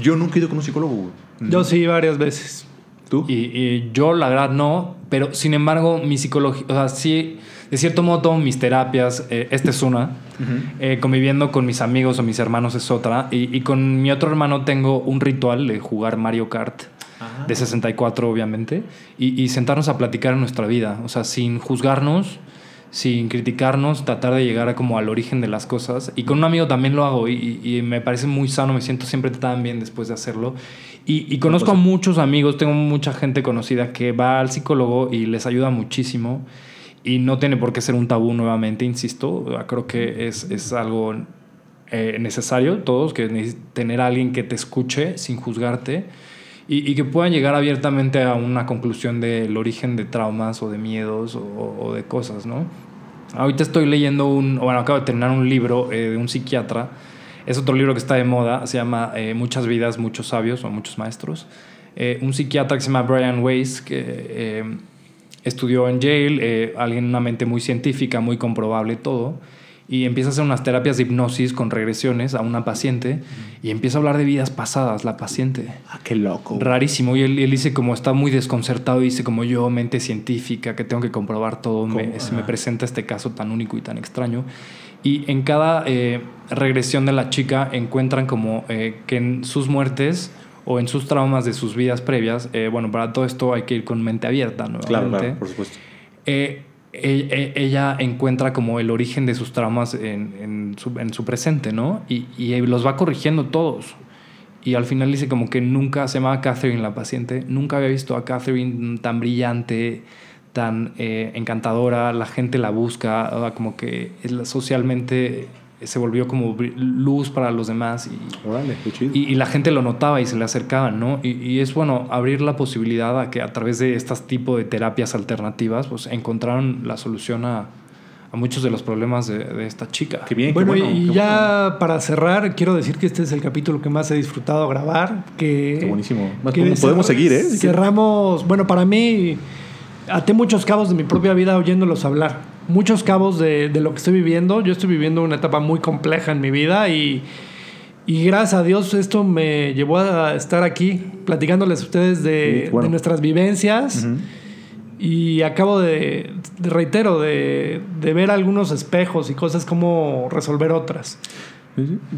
Yo nunca he ido con un psicólogo. güey. Yo sí, varias veces. ¿Tú? Y, y yo, la verdad, no. Pero, sin embargo, mi psicología... O sea, sí... De cierto modo, tomo mis terapias. eh, esta es una. Eh, conviviendo con mis amigos o mis hermanos es otra. Y, y con mi otro hermano tengo un ritual de jugar Mario Kart. De 64, obviamente. Y, y sentarnos a platicar en nuestra vida. O sea, sin juzgarnos, sin criticarnos, tratar de llegar a como al origen de las cosas. Y con un amigo también lo hago y, y me parece muy sano, me siento siempre tan bien después de hacerlo. Y, y conozco a muchos amigos, tengo mucha gente conocida que va al psicólogo y les ayuda muchísimo. Y no tiene por qué ser un tabú nuevamente, insisto. Creo que es, es algo eh, necesario, todos, que tener a alguien que te escuche sin juzgarte. Y, que puedan llegar abiertamente a una conclusión del origen de traumas o de miedos o, de cosas, ¿no? Ahorita estoy leyendo un, bueno, acabo de terminar un libro eh, de un psiquiatra. Es otro libro que está de moda, se llama eh, Muchas vidas, muchos sabios o muchos maestros. Eh, un psiquiatra que se llama Brian Weiss, que estudió en Yale, alguien una mente muy científica, muy comprobable todo, y empieza a hacer unas terapias de hipnosis con regresiones a una paciente y empieza a hablar de vidas pasadas, la paciente. Ah, qué loco. Rarísimo. Y él, él dice como está muy desconcertado, dice como yo, mente científica, que tengo que comprobar todo, me, se me presenta este caso tan único y tan extraño. Y en cada eh, regresión de la chica encuentran como eh, que en sus muertes o en sus traumas de sus vidas previas, eh, bueno, para todo esto hay que ir con mente abierta, nuevamente. Claro, claro, por supuesto. Eh, ella encuentra como el origen de sus traumas en, en su, en su presente, ¿no? Y, y los va corrigiendo todos. Y al final dice como que nunca, se llamaba Catherine la paciente, nunca había visto a Catherine tan brillante, tan eh, encantadora, la gente la busca, como que es socialmente se volvió como luz para los demás y, qué chido. y, y la gente lo notaba y se le acercaban, ¿no? Y, y es bueno abrir la posibilidad a que a través de estas tipo de terapias alternativas, pues encontraron la solución a, a muchos de los problemas de, de esta chica. Qué bien, Bueno, qué bueno. y qué ya para cerrar, quiero decir que este es el capítulo que más he disfrutado grabar. Que, Qué buenísimo. Más que podemos- cerra- seguir, ¿eh? Cerramos, bueno, para mí, até muchos cabos de mi propia vida oyéndolos hablar. Muchos cabos de, de lo que estoy viviendo. Yo estoy viviendo una etapa muy compleja en mi vida y, y gracias a Dios esto me llevó a estar aquí platicándoles a ustedes de, Sí, bueno. de nuestras vivencias. Y acabo de, de- reitero, de, de ver algunos espejos y cosas como resolver otras.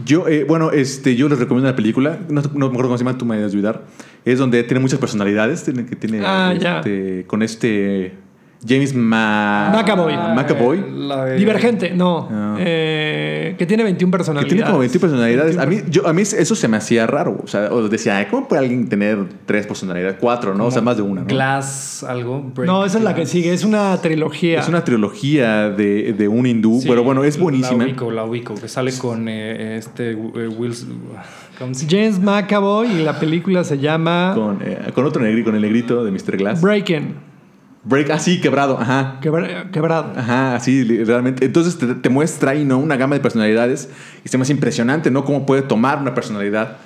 Yo, eh, bueno, este, yo les recomiendo una película, no, no me acuerdo cómo se llama, tú me ayudar. Es donde tiene muchas personalidades, tiene, que tiene Ah, ya. este, con este James Ma McAvoy. McAvoy. La de- Divergente, no. Ah. Eh, que tiene 21 Que personalidades. tiene como 21 personalidades. A mí, 21 yo, a mí eso se me hacía raro. O sea, decía, "Ay, ¿cómo puede alguien tener tres personalidades? Cuatro, ¿no? O sea, más de una, ¿no? Glass, algo. Break No, esa es la que sigue. Es una trilogía. Es una trilogía de, de un hindú, Sí, pero bueno, es buenísima. La ubico, la ubico, que sale con eh, este eh, Will. ¿cómo se- James McAvoy y la película se llama Con, eh, con otro negrito, con el negrito de Mr. Glass. Breaking. Break, así, quebrado, ajá. Quebra- quebrado. Ajá, así, realmente. Entonces te, te muestra ahí, ¿no? Una gama de personalidades y se me hace impresionante, ¿no? Cómo puede tomar una personalidad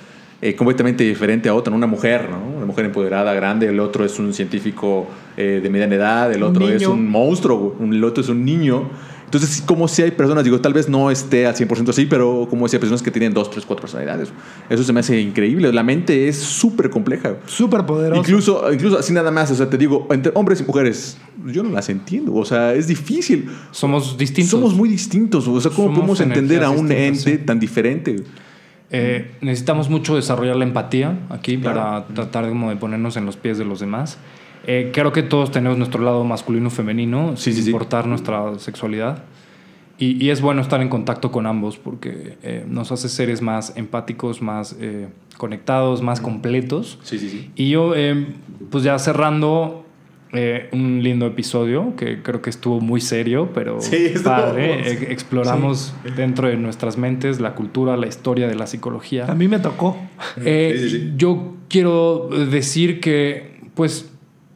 eh, completamente diferente a otra, ¿no? Una mujer, ¿no? Una mujer empoderada, grande, el otro es un científico eh, de mediana edad, el otro es un monstruo, un- el otro es un niño. Entonces, como si hay personas, digo, tal vez no esté al 100% así, pero como si hay personas que tienen dos, tres, cuatro personalidades. Eso se me hace increíble. La mente es súper compleja. Súper poderoso. Incluso, incluso así nada más, o sea, te digo, entre hombres y mujeres, yo no las entiendo, o sea, es difícil. Somos distintos. Somos muy distintos, o sea, ¿cómo Somos podemos entender a un ente sí. tan diferente? Eh, necesitamos mucho desarrollar la empatía aquí Claro. para tratar como de ponernos en los pies de los demás. Eh, creo que todos tenemos nuestro lado masculino femenino, Sí, sin sí, sí. importar nuestra sexualidad. Y, y es bueno estar en contacto con ambos porque eh, nos hace seres más empáticos, más eh, conectados, más completos. Sí, sí, sí. Y yo, eh, pues ya cerrando eh, un lindo episodio que creo que estuvo muy serio, pero Sí, padre. Eh, exploramos dentro de nuestras mentes la cultura, la historia de la psicología. A mí me tocó. Eh, Sí, sí, sí. Yo quiero decir que, pues,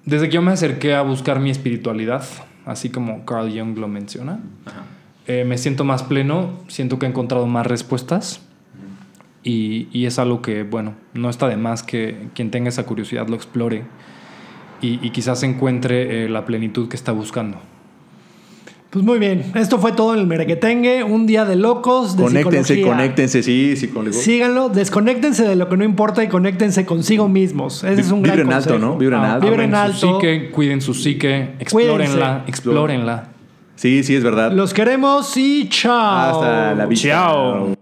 desde que yo me acerqué a buscar mi espiritualidad, así como Carl Jung lo menciona, eh, me siento más pleno, siento que he encontrado más respuestas y, y es algo que, bueno, no está de más que quien tenga esa curiosidad lo explore y, y quizás encuentre eh, la plenitud que está buscando. Pues muy bien. Esto fue todo en el Merequetengue. Un día de locos. De Conéctense, psicología. conéctense, sí, sí, con Síganlo, desconéctense de lo que no importa y conéctense consigo mismos. Ese Vi- es un gran vibren alto, consejo. ¿no? Vibren Ah, alto. Vibren abran su alto. psique, cuiden su psique, explórenla, explórenla. Sí, sí, es verdad. Los queremos y chao. Hasta la vista. Chao.